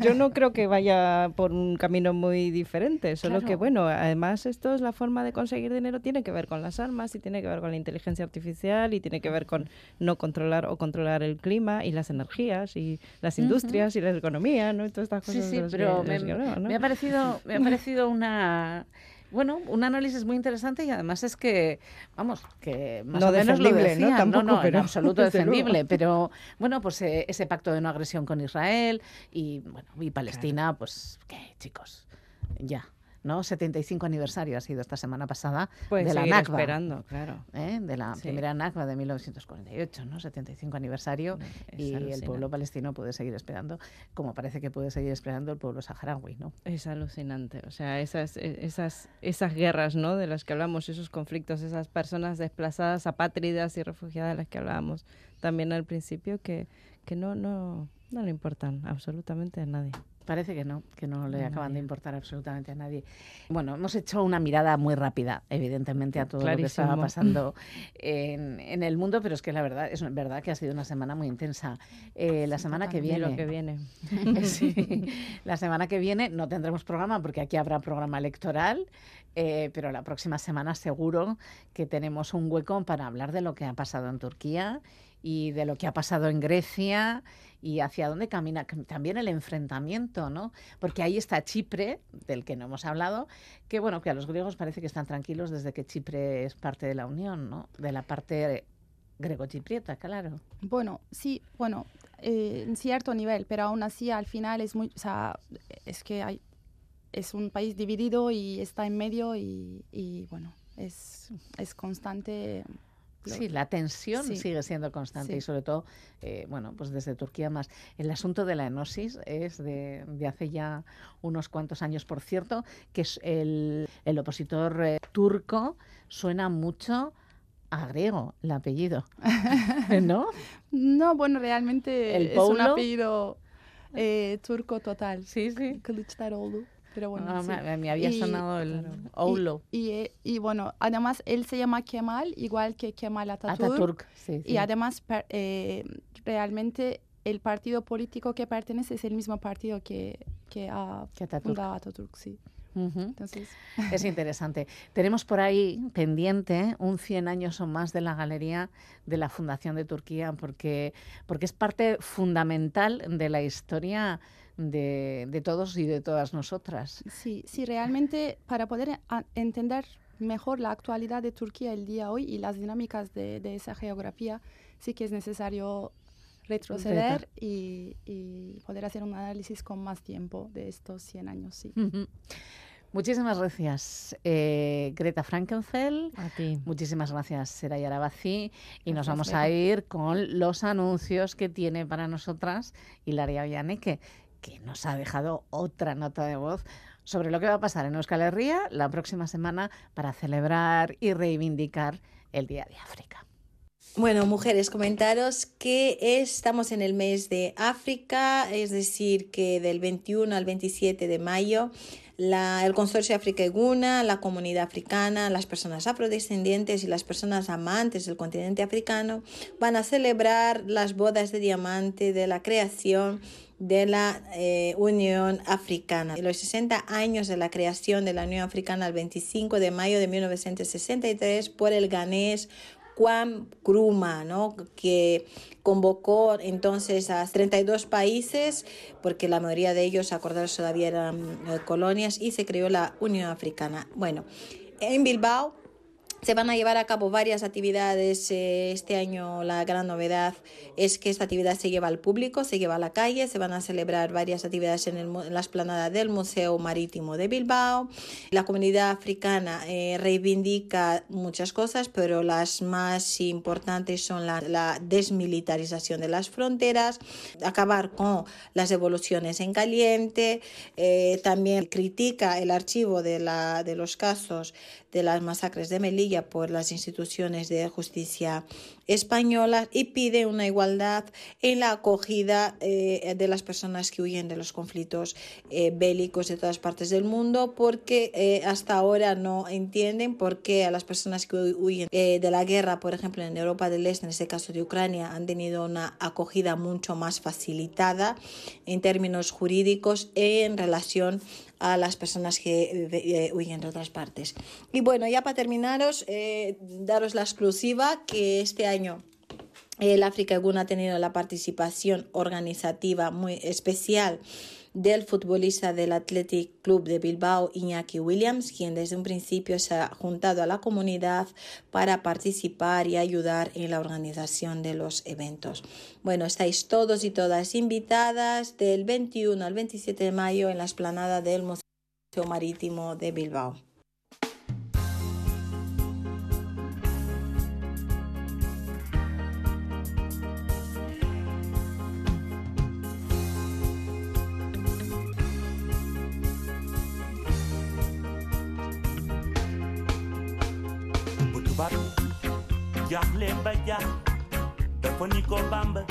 yo no creo que vaya por un camino muy diferente, solo que, bueno, además esto es la forma de conseguir dinero, tiene que ver con las armas y tiene que ver con la inteligencia artificial y tiene que ver con no controlar o controlar el clima y las energías y las industrias y la economía, ¿no? Y todas estas cosas. Sí, sí, pero me, me, ha parecido, me ha parecido una bueno, un análisis muy interesante y además es que, vamos, que más o menos lo ¿no? no, en absoluto [laughs] defendible, pero bueno, pues eh, ese pacto de no agresión con Israel y, bueno, y Palestina, pues, ¿qué, chicos? Ya. ¿No? 75 aniversario ha sido esta semana pasada de la Nakba. esperando, claro. ¿eh? De la primera Nakba de 1948, ¿no? 75 aniversario y el pueblo palestino puede seguir esperando, como parece que puede seguir esperando el pueblo saharaui, ¿no? Es alucinante, o sea, esas, e, esas, esas guerras, ¿no? De las que hablamos, esos conflictos, esas personas desplazadas, apátridas y refugiadas de las que hablábamos también al principio, que, que no, no, no le importan absolutamente a nadie. Parece que no, que no le acaban de importar absolutamente a nadie. Bueno, hemos hecho una mirada muy rápida, evidentemente, a todo lo que estaba pasando [laughs] en, el mundo, pero es que la verdad, es verdad que ha sido una semana muy intensa. Eh, la semana que viene. que viene. [laughs] sí, [laughs] la semana que viene no tendremos programa porque aquí habrá programa electoral, eh, pero la próxima semana seguro que tenemos un hueco para hablar de lo que ha pasado en Turquía y de lo que ha pasado en Grecia y hacia dónde camina también el enfrentamiento, ¿no? Porque ahí está Chipre, del que no hemos hablado, que bueno, que a los griegos parece que están tranquilos desde que Chipre es parte de la Unión, ¿no? De la parte grego-chipriota, claro. Bueno, sí, bueno, eh, en cierto nivel, pero aún así al final es muy, o sea, es que hay, es un país dividido y está en medio y, y bueno, es, es constante Sí, la tensión sigue siendo constante y sobre todo, eh, bueno, pues desde Turquía más. El asunto de la enosis es de, hace ya unos cuantos años, por cierto, que es el, el opositor eh, turco suena mucho a griego, el apellido, [laughs] ¿no? no, bueno, realmente es un apellido eh, turco total. Sí, sí. Pero bueno, ah, me, había sonado el Oulo. Eh, y, bueno, además él se llama Kemal, igual que Kemal Atatürk. Y además eh, realmente el partido político que pertenece es el mismo partido que, que ha fundado Atatürk, sí. Entonces... Es [laughs] interesante. Tenemos por ahí pendiente un 100 años o más de la galería de la Fundación de Turquía, porque, porque es parte fundamental de la historia de, todos y de todas nosotras. Sí, sí, realmente para poder entender mejor la actualidad de Turquía el día hoy y las dinámicas de, esa geografía, sí que es necesario retroceder y, poder hacer un análisis con más tiempo de estos 100 años. Sí. Muchísimas gracias, eh, Greta Frankenfeld. A ti. Muchísimas gracias, Seraya Arabazi. Y nos vamos a ir con los anuncios que tiene para nosotras Hilaria Villaneque que nos ha dejado otra nota de voz sobre lo que va a pasar en Euskal Herria la próxima semana para celebrar y reivindicar el Día de África. Bueno, mujeres, comentaros que estamos en el mes de África, es decir, que del 21 al 27 de mayo el Consorcio África Eguna, la comunidad africana, las personas afrodescendientes y las personas amantes del continente africano van a celebrar las bodas de diamante de la creación de la eh, Unión Africana. Los 60 años de la creación de la Unión Africana el 25 de mayo de 1963 por el ganés Juan Kruma, ¿no? que convocó entonces a 32 países, porque la mayoría de ellos, acordados todavía eran eh, colonias, y se creó la Unión Africana. Bueno, en Bilbao se van a llevar a cabo varias actividades. Eh, este año la gran novedad es que esta actividad se lleva al público, se lleva a la calle. Se van a celebrar varias actividades en, el, la esplanada del Museo Marítimo de Bilbao. La comunidad africana eh, reivindica muchas cosas, pero las más importantes son la, desmilitarización de las fronteras, acabar con las devoluciones en caliente. Eh, también critica el archivo de los casos de las masacres de Melilla por las instituciones de justicia españolas y pide una igualdad en la acogida eh, de las personas que huyen de los conflictos eh, bélicos de todas partes del mundo porque eh, hasta ahora no entienden por qué a las personas que huyen de la guerra, por ejemplo en Europa del Este, en este caso de Ucrania, han tenido una acogida mucho más facilitada en términos jurídicos en relación a las personas que eh, huyen de otras partes. Y bueno, ya para terminaros, eh, daros la exclusiva que este año el África Gun ha tenido la participación organizativa muy especial del futbolista del Athletic Club de Bilbao, Iñaki Williams, quien desde un principio se ha juntado a la comunidad para participar y ayudar en la organización de los eventos. Bueno, estáis todos y todas invitadas del 21 al 27 de mayo en la esplanada del Museo Marítimo de Bilbao. bat jaxle ba jax dafa ni ko bamba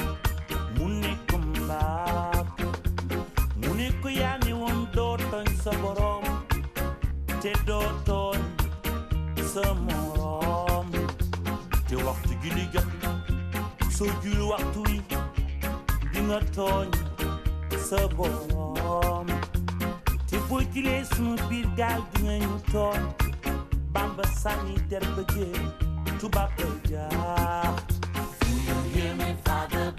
mune ne ko mbaab mu ne ko yaa ni woon doo tooñ sa borom te doo tooñ sa morom te waxtu julli jot soo jul waxtu wi di nga tooñ te boo julee sunu biir gaal di ba sanitaire. Do you hear me, Father?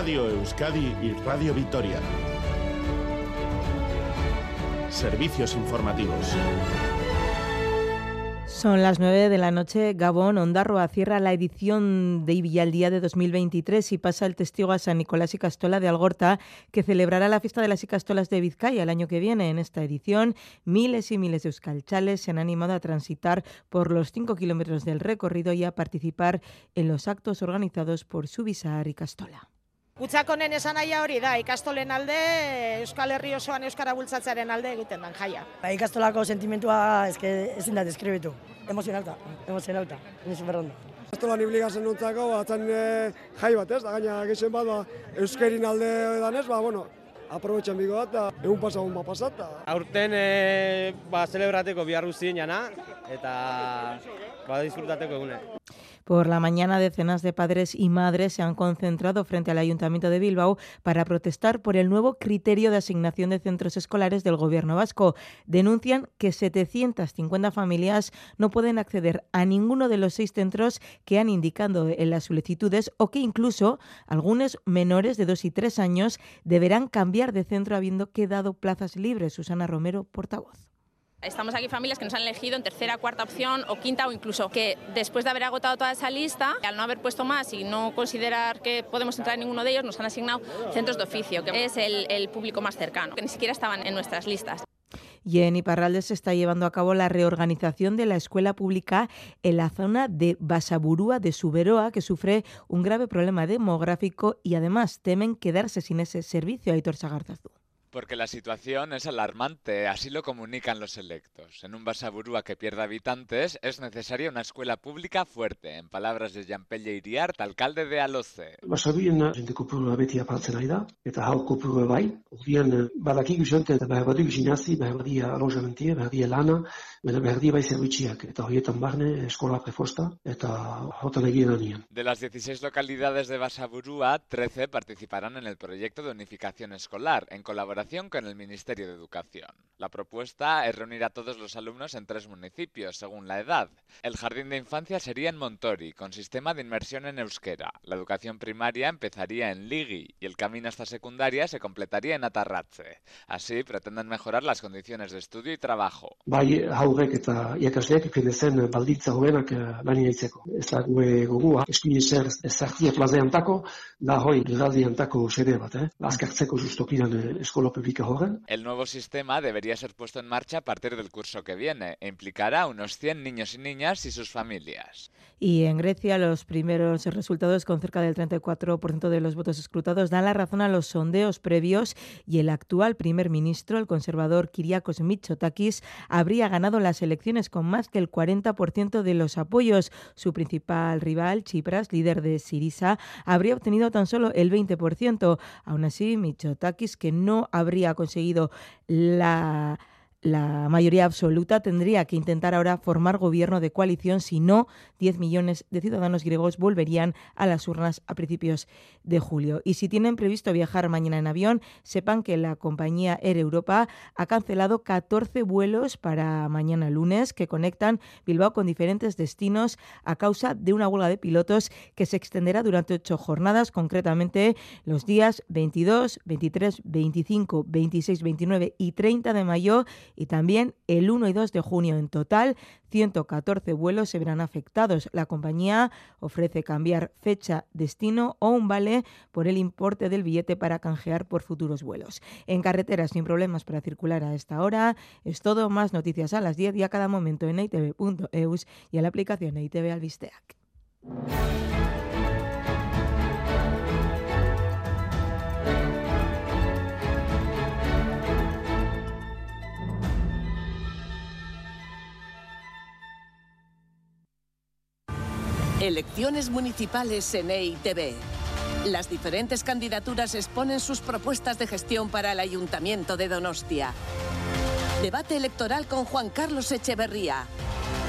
Radio Euskadi y Radio Vitoria. Servicios informativos. Son las 9 de la noche. Gabón Ondarroa cierra la edición de Villalía de 2023 y pasa el testigo a San Nicolás y Castola de Algorta, que celebrará la fiesta de las Icastolas de Vizcaya el año que viene. En esta edición, miles y miles de euskalchales se han animado a transitar por los 5 kilómetros del recorrido y a participar en los actos organizados por Subisar y Castola. Gutzakonen esan nahia hori da, ikastolen alde, Euskal Herri osoan Euskara bultzatzearen alde egiten den jaia. Ba, ikastolako sentimentua eske ezin da deskribitu. Emozionalta, emozionalta, ni superrondo. Ikastolan ibili gazen nontzako, batzen e, jai bat ez, da gaina gexen bat, ba, euskerin alde edanez, ba, bueno, aprobetxan bigo bat, da, egun pasagun bat pasat. da. Aurten e, ba, celebrateko bihar guztien jana, eta Por la mañana, decenas de padres y madres se han concentrado frente al Ayuntamiento de Bilbao para protestar por el nuevo criterio de asignación de centros escolares del Gobierno vasco. Denuncian que 750 familias no pueden acceder a ninguno de los seis centros que han indicado en las solicitudes o que incluso algunos menores de dos y tres años deberán cambiar de centro habiendo quedado plazas libres. Susana Romero, portavoz. Estamos aquí familias que nos han elegido en tercera, cuarta opción o quinta o incluso que después de haber agotado toda esa lista, al no haber puesto más y no considerar que podemos entrar en ninguno de ellos, nos han asignado centros de oficio, que es el, público más cercano, que ni siquiera estaban en nuestras listas. Y en Iparralde se está llevando a cabo la reorganización de la escuela pública en la zona de Basaburúa de Suberoa, que sufre un grave problema demográfico y además temen quedarse sin ese servicio. Aitor Sagarzazu. Porque la situación es alarmante, así lo comunican los electos. En un Basaburúa que pierde habitantes es necesaria una escuela pública fuerte, en palabras de Jean-Pelle Iriart, alcalde de Aloce. Basabien jende kopurua beti apaltzen ari da, eta hau kopurua bai. Urdian badakigu jente eta behar badu gimnazi, behar badia alojamentia, behar badia lana, baina behar badia bai zerbitziak. Eta horietan barne eskola prefosta eta hotan egien anian. De las 16 localidades de Basaburúa, 13 participarán en el proyecto de unificación escolar, en colaboración con el Ministerio de Educación. La propuesta es reunir a todos los alumnos en tres municipios, según la edad. El jardín de infancia sería en Montori, con sistema de inmersión en euskera. La educación primaria empezaría en Ligi y el camino hasta secundaria se completaría en Atarratze. Así pretenden mejorar las condiciones de estudio y trabajo. Bai haurrek eta irakasleak zen baldintza hobenak lan iaitzeko. Ez da gue gogua, eskuin zer ezartia plazeantako, da hoi duraldiantako xede bat, eh? Azkartzeko El nuevo sistema debería ser puesto en marcha a partir del curso que viene e implicará a unos 100 niños y niñas y sus familias. Y en Grecia los primeros resultados con cerca del 34% de los votos escrutados dan la razón a los sondeos previos y el actual primer ministro, el conservador Kyriakos Mitsotakis, habría ganado las elecciones con más que el 40% de los apoyos. Su principal rival, Chipras, líder de Sirisa, habría obtenido tan solo el 20%. Aún así, Mitsotakis, que no habría conseguido la la mayoría absoluta tendría que intentar ahora formar gobierno de coalición, si no, 10 millones de ciudadanos griegos volverían a las urnas a principios de julio. Y si tienen previsto viajar mañana en avión, sepan que la compañía Air Europa ha cancelado 14 vuelos para mañana lunes que conectan Bilbao con diferentes destinos a causa de una huelga de pilotos que se extenderá durante ocho jornadas, concretamente los días 22, 23, 25, 26, 29 y 30 de mayo y también el 1 y 2 de junio. En total, 114 vuelos se verán afectados. La compañía ofrece cambiar fecha, destino o un vale por el importe del billete para canjear por futuros vuelos. En carreteras sin problemas para circular a esta hora. Es todo. Más noticias a las 10 y a cada momento en itv.eus y en la aplicación ITV Albisteac. Elecciones municipales en EITB. Las diferentes candidaturas exponen sus propuestas de gestión para el Ayuntamiento de Donostia. Debate electoral con Juan Carlos Echeverría.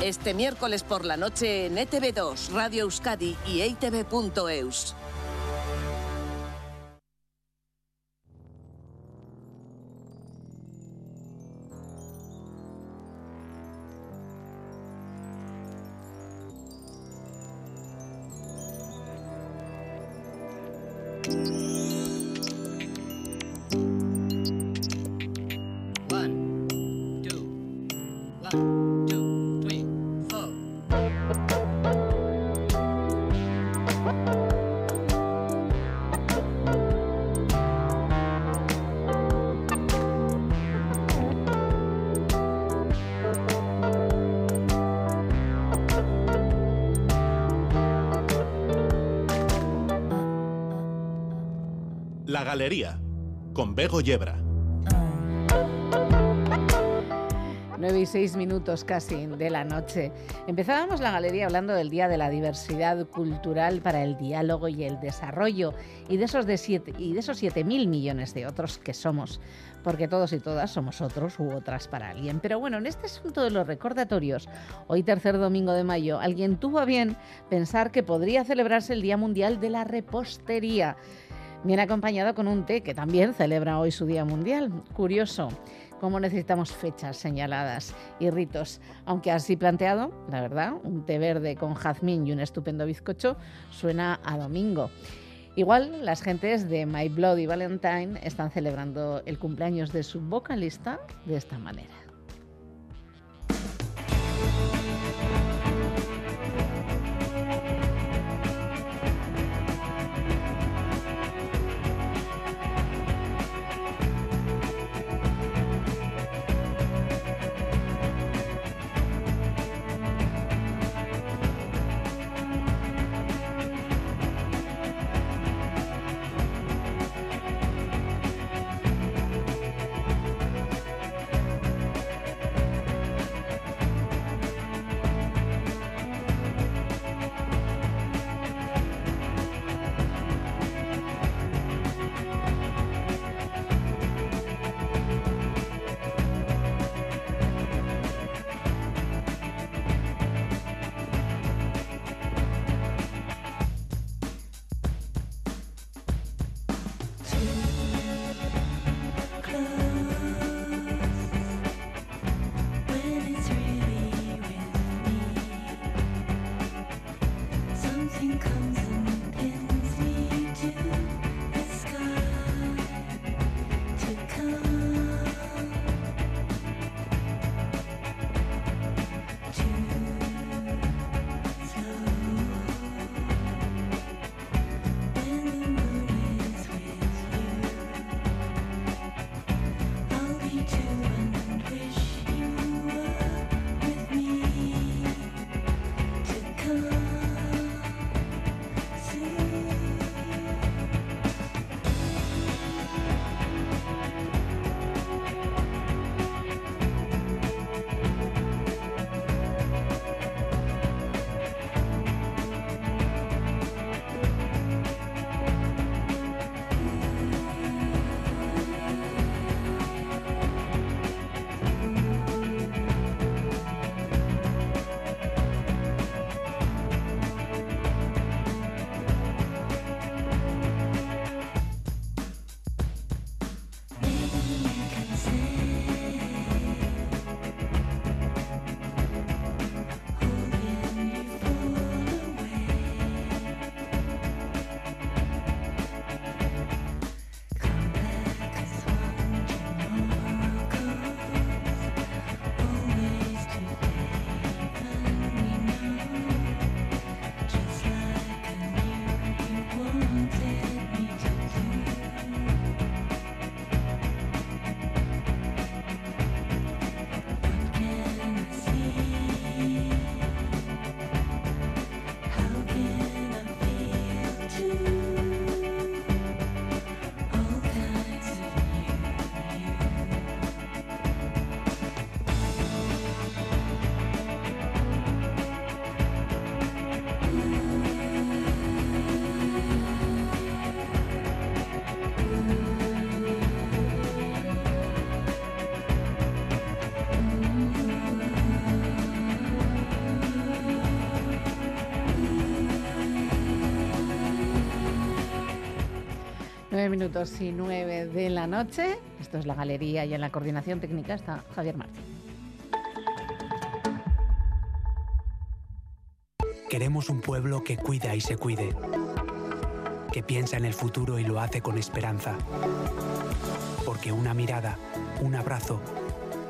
Este miércoles por la noche en ETV2, Radio Euskadi y EITV.eus. Galería, con Bego Yebra. 9 y 6 minutos casi de la noche. Empezábamos la galería hablando del Día de la Diversidad Cultural para el Diálogo y el Desarrollo y de esos, de siete, y de esos 7 mil millones de otros que somos, porque todos y todas somos otros u otras para alguien. Pero bueno, en este asunto de los recordatorios, hoy tercer domingo de mayo, alguien tuvo a bien pensar que podría celebrarse el Día Mundial de la Repostería. Viene acompañado con un té que también celebra hoy su Día Mundial. Curioso cómo necesitamos fechas señaladas y ritos. Aunque así planteado, la verdad, un té verde con jazmín y un estupendo bizcocho suena a domingo. Igual las gentes de My Bloody Valentine están celebrando el cumpleaños de su vocalista de esta manera. Minutos y nueve de la noche. Esto es la galería y en la coordinación técnica está Javier Martín. Queremos un pueblo que cuida y se cuide, que piensa en el futuro y lo hace con esperanza. Porque una mirada, un abrazo,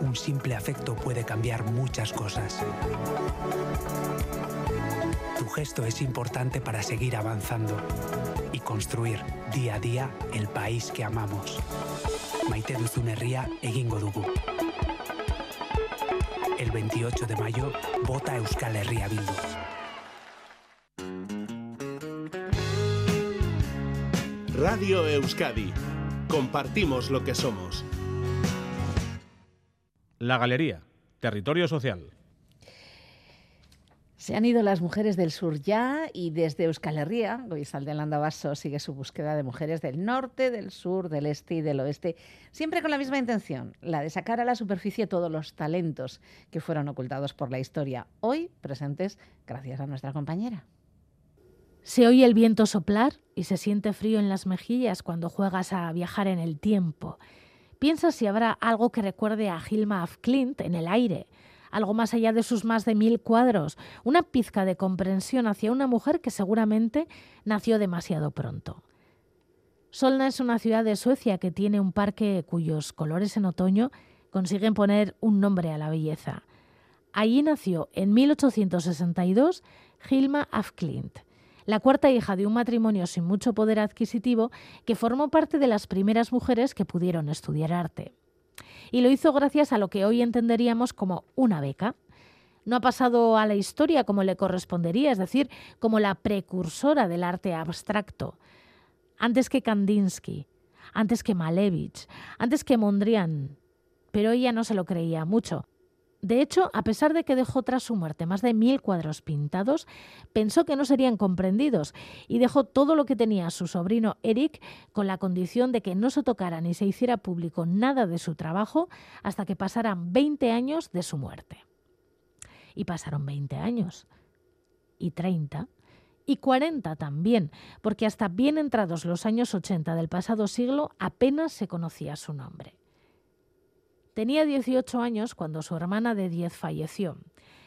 un simple afecto puede cambiar muchas cosas. Tu gesto es importante para seguir avanzando y construir día a día el país que amamos. Maite duzun herria egingo dugu. El 28 de mayo, vota Euskal Herria Bildu. Radio Euskadi. Compartimos lo que somos. La Galería, Territorio Social. Se han ido las mujeres del sur ya y desde Euskal Herria, Goizal de Landavaso sigue su búsqueda de mujeres del norte, del sur, del este y del oeste, siempre con la misma intención, la de sacar a la superficie todos los talentos que fueron ocultados por la historia, hoy presentes gracias a nuestra compañera. Se oye el viento soplar y se siente frío en las mejillas cuando juegas a viajar en el tiempo. Piensa si habrá algo que recuerde a Hilma af Klint en el aire, algo más allá de sus más de mil cuadros, una pizca de comprensión hacia una mujer que seguramente nació demasiado pronto. Solna es una ciudad de Suecia que tiene un parque cuyos colores en otoño consiguen poner un nombre a la belleza. Allí nació en 1862 Hilma af Klint la cuarta hija de un matrimonio sin mucho poder adquisitivo que formó parte de las primeras mujeres que pudieron estudiar arte. Y lo hizo gracias a lo que hoy entenderíamos como una beca. No ha pasado a la historia como le correspondería, es decir, como la precursora del arte abstracto. Antes que Kandinsky, antes que Malevich, antes que Mondrian. Pero ella no se lo creía mucho. De hecho, a pesar de que dejó tras su muerte más de mil cuadros pintados, pensó que no serían comprendidos y dejó todo lo que tenía su sobrino Eric con la condición de que no se tocara ni se hiciera público nada de su trabajo hasta que pasaran 20 años de su muerte. Y pasaron 20 años. Y 30 y 40 también, porque hasta bien entrados los años 80 del pasado siglo apenas se conocía su nombre. Tenía 18 años cuando su hermana de 10 falleció.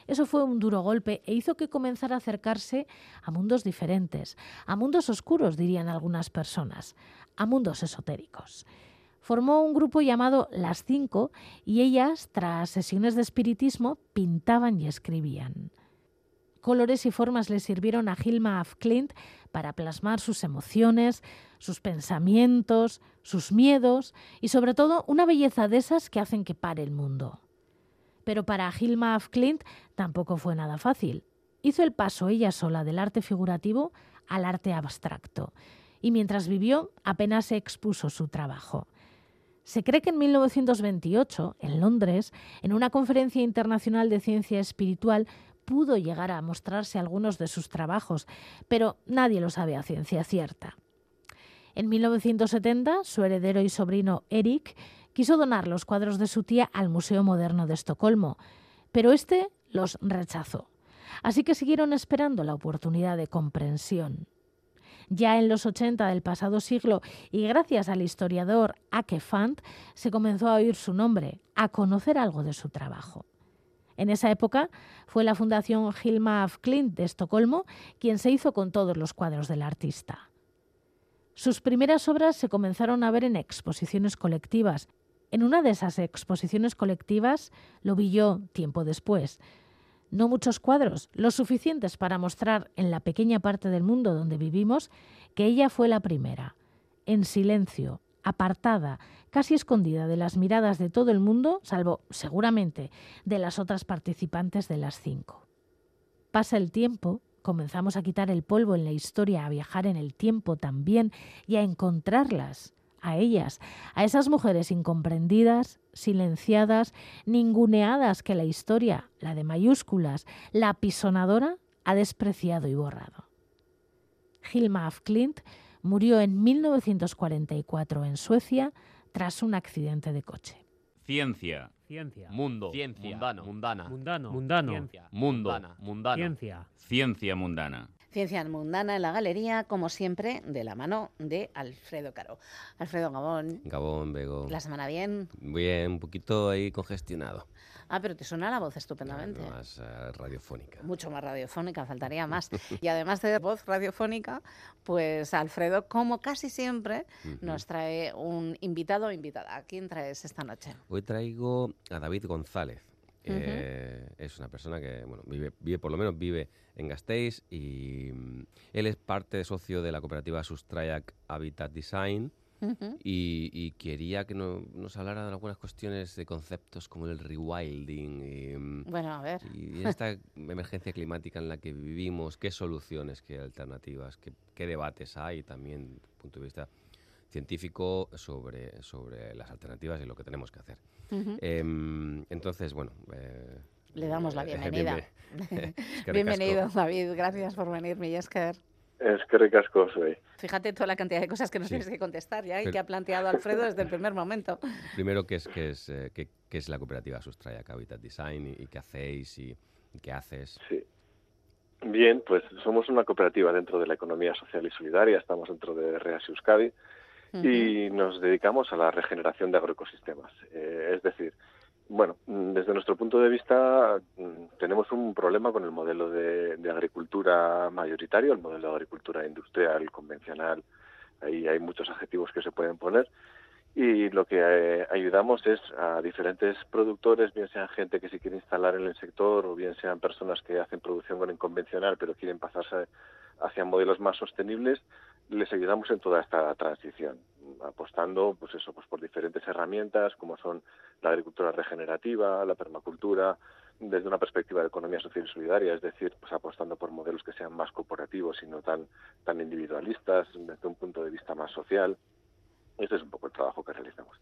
Eso fue un duro golpe e hizo que comenzara a acercarse a mundos diferentes, a mundos oscuros, dirían algunas personas, a mundos esotéricos. Formó un grupo llamado Las Cinco y ellas, tras sesiones de espiritismo, pintaban y escribían colores y formas le sirvieron a Hilma af Klint para plasmar sus emociones, sus pensamientos, sus miedos y sobre todo una belleza de esas que hacen que pare el mundo. Pero para Hilma af Klint tampoco fue nada fácil. Hizo el paso ella sola del arte figurativo al arte abstracto y mientras vivió apenas se expuso su trabajo. Se cree que en 1928, en Londres, en una conferencia internacional de ciencia espiritual, pudo llegar a mostrarse algunos de sus trabajos, pero nadie lo sabe a ciencia cierta. En 1970, su heredero y sobrino Eric quiso donar los cuadros de su tía al Museo Moderno de Estocolmo, pero este los rechazó. Así que siguieron esperando la oportunidad de comprensión. Ya en los 80 del pasado siglo, y gracias al historiador Ake Fant, se comenzó a oír su nombre, a conocer algo de su trabajo. En esa época fue la Fundación Hilma af Klint de Estocolmo quien se hizo con todos los cuadros del artista. Sus primeras obras se comenzaron a ver en exposiciones colectivas. En una de esas exposiciones colectivas lo vi yo tiempo después. No muchos cuadros, lo suficientes para mostrar en la pequeña parte del mundo donde vivimos que ella fue la primera, en silencio, apartada, casi escondida de las miradas de todo el mundo, salvo seguramente de las otras participantes de las cinco. Pasa el tiempo, comenzamos a quitar el polvo en la historia, a viajar en el tiempo también y a encontrarlas, a ellas, a esas mujeres incomprendidas, silenciadas, ninguneadas que la historia, la de mayúsculas, la apisonadora, ha despreciado y borrado. Hilma af Klint murió en 1944 en Suecia tras un accidente de coche. Ciencia. Ciencia. Mundo. Ciencia. Mundano. Mundana. Mundano. Mundano. Ciencia. Mundo. Mundana. Mundano. Ciencia. Ciencia mundana. Ciencia mundana en la galería, como siempre, de la mano de Alfredo Caro. Alfredo Gabón. Gabón, Bego. ¿La semana bien? Bien, un poquito ahí congestionado. Ah, pero te suena la voz estupendamente. Más uh, radiofónica. Mucho más radiofónica, faltaría [laughs] más. y además de voz radiofónica, pues Alfredo, como casi siempre, uh -huh. nos trae un invitado o invitada. ¿A quién traes esta noche? Hoy traigo a David González. Uh -huh. eh, es una persona que, bueno, vive, vive, por lo menos vive en Gasteiz y um, él es parte socio de la cooperativa Sustrayak Habitat Design. Uh -huh. y, y, quería que no, nos hablara de algunas cuestiones de conceptos como el rewilding y, bueno, a ver. y esta [laughs] emergencia climática en la que vivimos, qué soluciones, qué alternativas, qué, qué debates hay también desde el punto de vista científico sobre, sobre las alternativas y lo que tenemos que hacer. Em, entonces, bueno... eh, Le damos la eh, bienvenida. [laughs] [laughs] Bienvenido. David. Gracias por venir, Millasker. Es que ricasco soy. Fíjate toda la cantidad de cosas que nos Sí. tienes que contestar ya y Pero- que ha planteado Alfredo desde el primer momento. Primero, ¿qué es, qué es, eh, qué, qué es la cooperativa Sustraya Habitat Design y, y qué hacéis y, y qué haces? Sí. Bien, pues somos una cooperativa dentro de la economía social y solidaria, estamos dentro de Reas Euskadi y nos dedicamos a la regeneración de agroecosistemas. Eh, es decir, bueno, mm, desde nuestro punto de vista mm, tenemos un problema con el modelo de, agricultura mayoritario, el modelo de agricultura industrial, convencional, ahí hay muchos adjetivos que se pueden poner. Y lo que eh, ayudamos es a diferentes productores, bien sean gente que se quiere instalar en el sector o bien sean personas que hacen producción con convencional pero quieren pasarse hacia modelos más sostenibles, les ayudamos en toda esta transición, apostando pues eso, pues por diferentes herramientas como son la agricultura regenerativa, la permacultura, desde una perspectiva de economía social y solidaria, es decir, pues apostando por modelos que sean más corporativos y no tan, tan individualistas, desde un punto de vista más social. Este es un poco el trabajo que realizamos.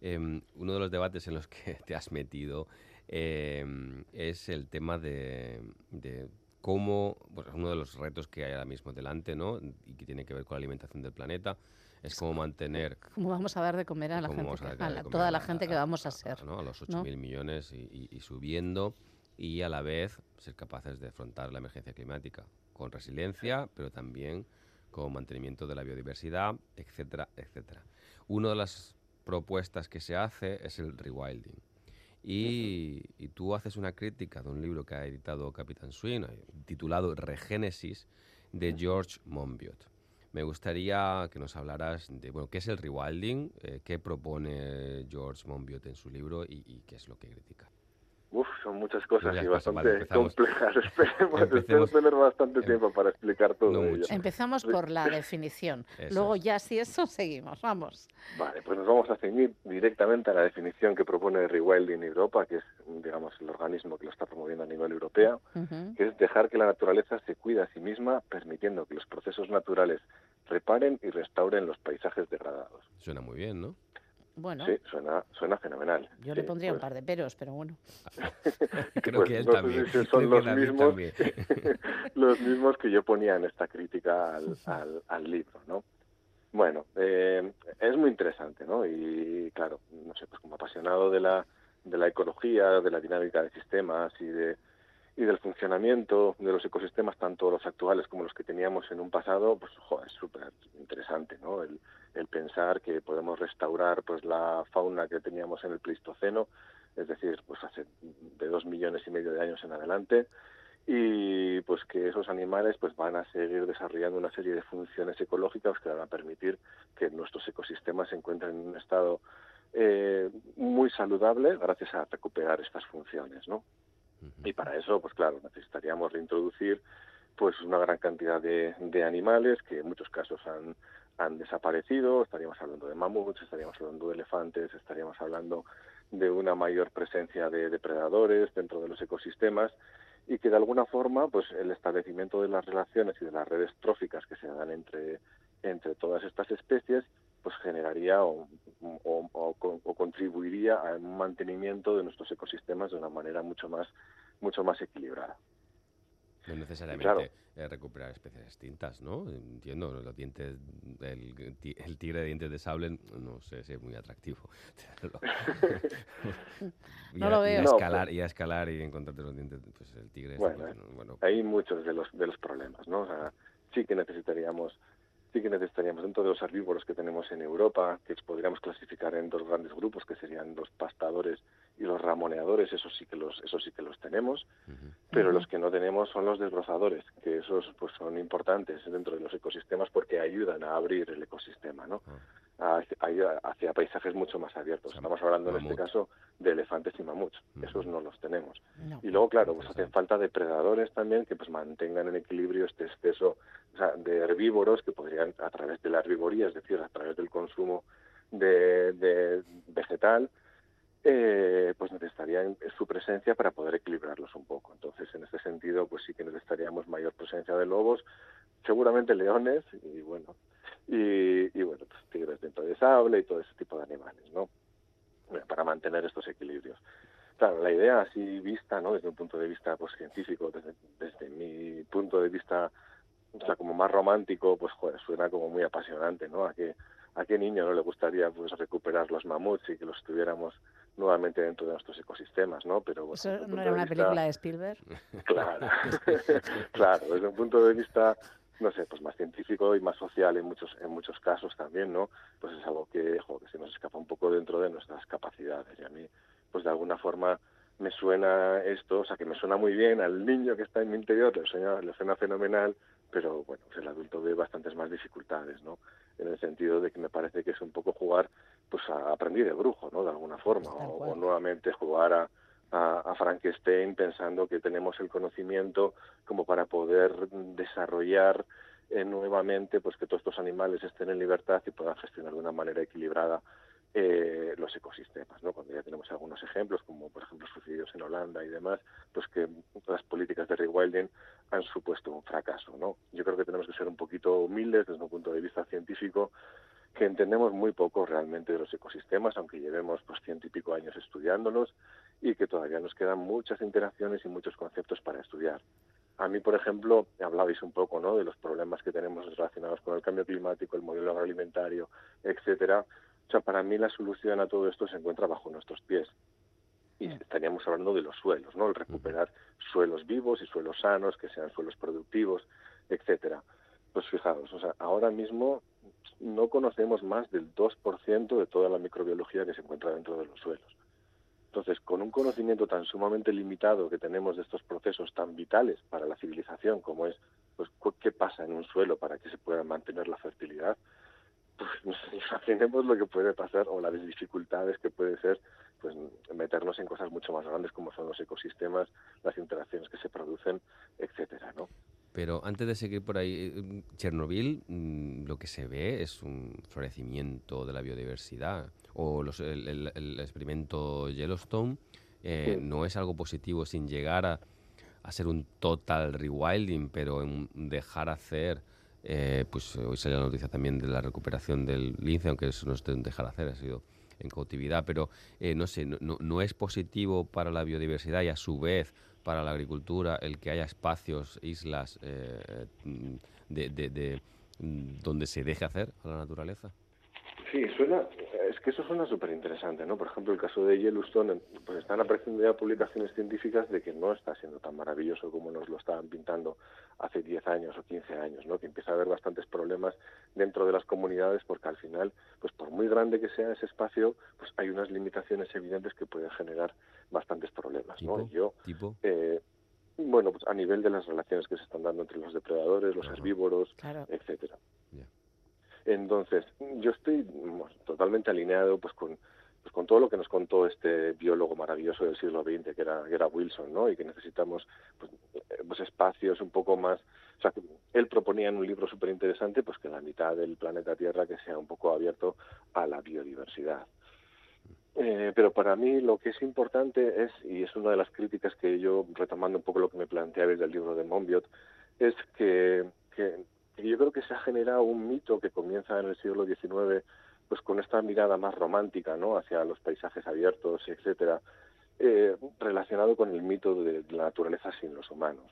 Em, uno de los debates en los que [laughs] te has metido em, es el tema de, de cómo, bueno, uno de los retos que hay ahora mismo delante, ¿no? Y que tiene que ver con la alimentación del planeta, es cómo mantener [laughs] ¿Cómo vamos a dar de comer a la gente, a a la- toda a la gente que vamos a ser? ¿no? a los ¿no? 8.000 millones y, y- y subiendo y a la vez ser capaces de afrontar la emergencia climática con resiliencia, pero también con mantenimiento de la biodiversidad, etcétera, etcétera. Una de las propuestas que se hace es el rewilding. Y, y tú haces una crítica de un libro que ha editado Capitán Swing, eh, titulado Regénesis, de George Monbiot. Me gustaría que nos hablaras de, bueno, qué es el rewilding, eh, qué propone George Monbiot en su libro y, y qué es lo que critica. Uf, son muchas cosas Muchas y cosas, bastante vale, complejas. [laughs] Esperemos, Empecemos. tener bastante tiempo para explicar todo no ello. mucho. Empezamos por la definición. Eso Luego ya si eso seguimos, vamos. Vale, pues nos vamos a ceñir directamente a la definición que propone Rewilding Europa, que es, digamos, el organismo que lo está promoviendo a nivel europeo, que es dejar que la naturaleza se cuide a sí misma, permitiendo que los procesos naturales reparen y restauren los paisajes degradados. Suena muy bien, ¿no? Bueno, Sí, suena, suena fenomenal. yo le pondría un pues- par de peros, pero bueno. [laughs] Creo pues que él no sé también. si Creo son los mismos, también. [laughs] los mismos que yo ponía en esta crítica al, al- al libro, ¿no? Bueno, eh, es muy interesante, ¿no? Y claro, no sé, pues como apasionado de la, de la ecología, de la dinámica de sistemas y de y del funcionamiento de los ecosistemas, tanto los actuales como los que teníamos en un pasado, pues joder, es súper interesante, ¿no? El, el pensar que podemos restaurar pues la fauna que teníamos en el Pleistoceno, es decir, pues hace de dos millones y medio de años en adelante, y pues que esos animales pues van a seguir desarrollando una serie de funciones ecológicas que van a permitir que nuestros ecosistemas se encuentren en un estado eh, muy saludable gracias a recuperar estas funciones, ¿no? Y para eso, pues claro, necesitaríamos reintroducir pues una gran cantidad de, de animales que en muchos casos han, han desaparecido. Estaríamos hablando de mamuts, estaríamos hablando de elefantes, estaríamos hablando de una mayor presencia de depredadores dentro de los ecosistemas y que de alguna forma pues el establecimiento de las relaciones y de las redes tróficas que se dan entre entre todas estas especies pues generaría o, o- o con- o contribuiría a un mantenimiento de nuestros ecosistemas de una manera mucho más mucho más equilibrada No necesariamente claro. eh, recuperar especies extintas, ¿no? Entiendo, los dientes, el, el tigre de dientes de sable, no sé si es muy atractivo. [laughs] [laughs] Y No a- lo y a veo. No, pues- y a escalar y encontrarte los dientes, pues el tigre... este, Bueno, pues, no, bueno, hay muchos de los de los problemas, ¿no? O sea, sí que necesitaríamos sí que necesitaríamos dentro de los herbívoros que tenemos en Europa, que podríamos clasificar en dos grandes grupos, que serían los pastadores y los ramoneadores, eso sí que los eso sí que los tenemos, pero los que no tenemos son los desbrozadores, que esos pues son importantes dentro de los ecosistemas porque ayudan a abrir el ecosistema, ¿no? A- a- hacia paisajes mucho más abiertos. Estamos hablando en este caso de elefantes y mamuts, esos no los tenemos. No. Y luego, claro, pues hacen falta depredadores también que pues mantengan en equilibrio este exceso o sea, de herbívoros que podrían, a través de la herbivoría, es decir, a través del consumo de, de vegetal, eh, pues necesitarían su presencia para poder equilibrarlos un poco. Entonces, en este sentido, pues sí que necesitaríamos mayor presencia de lobos, seguramente leones y bueno, y, bueno, pues tigres dentro de sable y todo ese tipo de animales, ¿no? Bueno, para mantener estos equilibrios. Claro, la idea así vista, ¿no? Desde un punto de vista pues científico, desde, desde mi punto de vista, o sea, como más romántico, pues suena como muy apasionante, ¿no? A qué, a qué niño no le gustaría pues recuperar los mamuts y que los tuviéramos nuevamente dentro de nuestros ecosistemas, ¿no? Pero bueno, ¿Eso no era una vista- película de Spielberg? [laughs] Claro, [laughs] claro, desde un punto de vista, no sé, pues más científico y más social en muchos en muchos casos también, ¿no? Pues es algo que, jo, que se nos escapa un poco dentro de nuestras capacidades y a mí, pues de alguna forma me suena esto, o sea, que me suena muy bien al niño que está en mi interior, le suena, le suena fenomenal, pero bueno, pues el adulto ve bastantes más dificultades, ¿no? En el sentido de que me parece que es un poco jugar, pues a aprendí de brujo, ¿no? De alguna forma, o, o nuevamente jugar a, a, a Frankenstein pensando que tenemos el conocimiento como para poder desarrollar eh, nuevamente pues que todos estos animales estén en libertad y puedan gestionar de una manera equilibrada eh, los ecosistemas, ¿no? Cuando ya tenemos algunos ejemplos, como por ejemplo sucedidos en Holanda y demás, pues que las políticas de rewilding han supuesto un fracaso, ¿no? Yo creo que tenemos que ser un poquito humildes desde un punto de vista científico, que entendemos muy poco realmente de los ecosistemas, aunque llevemos pues ciento y pico años estudiándolos y que todavía nos quedan muchas interacciones y muchos conceptos para estudiar. A mí, por ejemplo, hablabais un poco ¿no? de los problemas que tenemos relacionados con el cambio climático, el modelo agroalimentario, etcétera. O sea, para mí la solución a todo esto se encuentra bajo nuestros pies. Y estaríamos hablando de los suelos, ¿no? El recuperar suelos vivos y suelos sanos, que sean suelos productivos, etcétera. Pues fijaos, o sea, ahora mismo no conocemos más del 2% de toda la microbiología que se encuentra dentro de los suelos. Entonces, con un conocimiento tan sumamente limitado que tenemos de estos procesos tan vitales para la civilización, como es pues qué pasa en un suelo para que se pueda mantener la fertilidad, pues [laughs] imaginemos lo que puede pasar o las dificultades que puede ser pues meternos en cosas mucho más grandes como son los ecosistemas, las interacciones que se producen, etcétera, ¿no? Pero antes de seguir por ahí, eh, Chernobyl, mm, lo que se ve es un florecimiento de la biodiversidad. O los- el, el- el experimento Yellowstone eh, Sí. no es algo positivo sin llegar a, a ser un total rewilding, pero en dejar hacer. Eh, pues hoy salió la noticia también de la recuperación del lince, aunque eso no es de un dejar hacer, ha sido en cautividad, pero eh, no sé, no, no- es positivo para la biodiversidad y a su vez para la agricultura el que haya espacios, islas eh, de, de- de, mm, donde se deje hacer a la naturaleza. Sí, suena, es que eso suena súper interesante, ¿no? Por ejemplo, el caso de Yellowstone, pues están apareciendo ya publicaciones científicas de que no está siendo tan maravilloso como nos lo estaban pintando hace 10 años o 15 años, ¿no? Que empieza a haber bastantes problemas dentro de las comunidades porque al final, pues por muy grande que sea ese espacio, pues hay unas limitaciones evidentes que pueden generar bastantes problemas, ¿no? Tipo, Y Yo, tipo. eh, bueno, pues a nivel de las relaciones que se están dando entre los depredadores, los herbívoros, Claro. etcétera. Entonces, yo estoy bueno, totalmente alineado pues con pues con todo lo que nos contó este biólogo maravilloso del siglo XX, que era, Wilson, ¿no? Y que necesitamos pues, eh, pues espacios un poco más... O sea, que él proponía en un libro súper interesante pues que la mitad del planeta Tierra que sea un poco abierto a la biodiversidad. Eh, pero para mí lo que es importante es, y es una de las críticas que yo, retomando un poco lo que me planteabais del libro de Monbiot, es que, que, yo creo que generado un mito que comienza en el siglo XIX, pues con esta mirada más romántica, ¿no? Hacia los paisajes abiertos, etcétera, eh, relacionado con el mito de la naturaleza sin los humanos.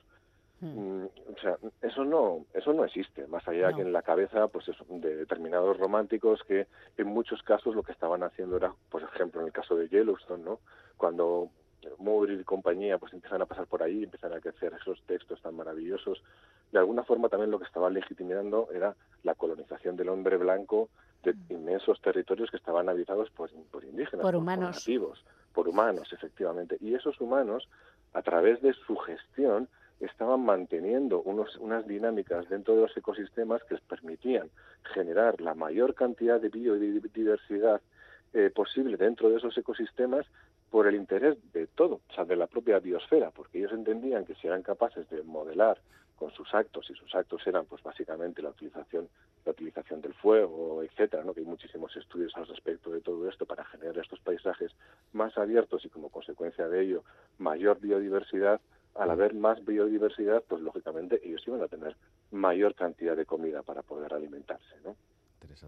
Mm, o sea, eso no, eso no existe, más allá que en la cabeza pues eso, de determinados románticos que en muchos casos lo que estaban haciendo era, por ejemplo, en el caso de Yellowstone, ¿no? Cuando Mowbray y compañía pues empiezan a pasar por ahí, empiezan a crecer esos textos tan maravillosos, de alguna forma también lo que estaban legitimando era la colonización del hombre blanco de inmensos territorios que estaban habitados por, por indígenas, Por humanos. nativos, por humanos, efectivamente. Y esos humanos, a través de su gestión, estaban manteniendo unos, unas dinámicas dentro de los ecosistemas que les permitían generar la mayor cantidad de biodiversidad eh, posible dentro de esos ecosistemas por el interés de todo, o sea, de la propia biosfera, porque ellos entendían que si eran capaces de modelar con sus actos, y sus actos eran pues básicamente la utilización, la utilización del fuego, etcétera, ¿no? que hay muchísimos estudios al respecto de todo esto para generar estos paisajes más abiertos y como consecuencia de ello mayor biodiversidad, al haber más biodiversidad, pues lógicamente ellos iban a tener mayor cantidad de comida para poder alimentarse, ¿no?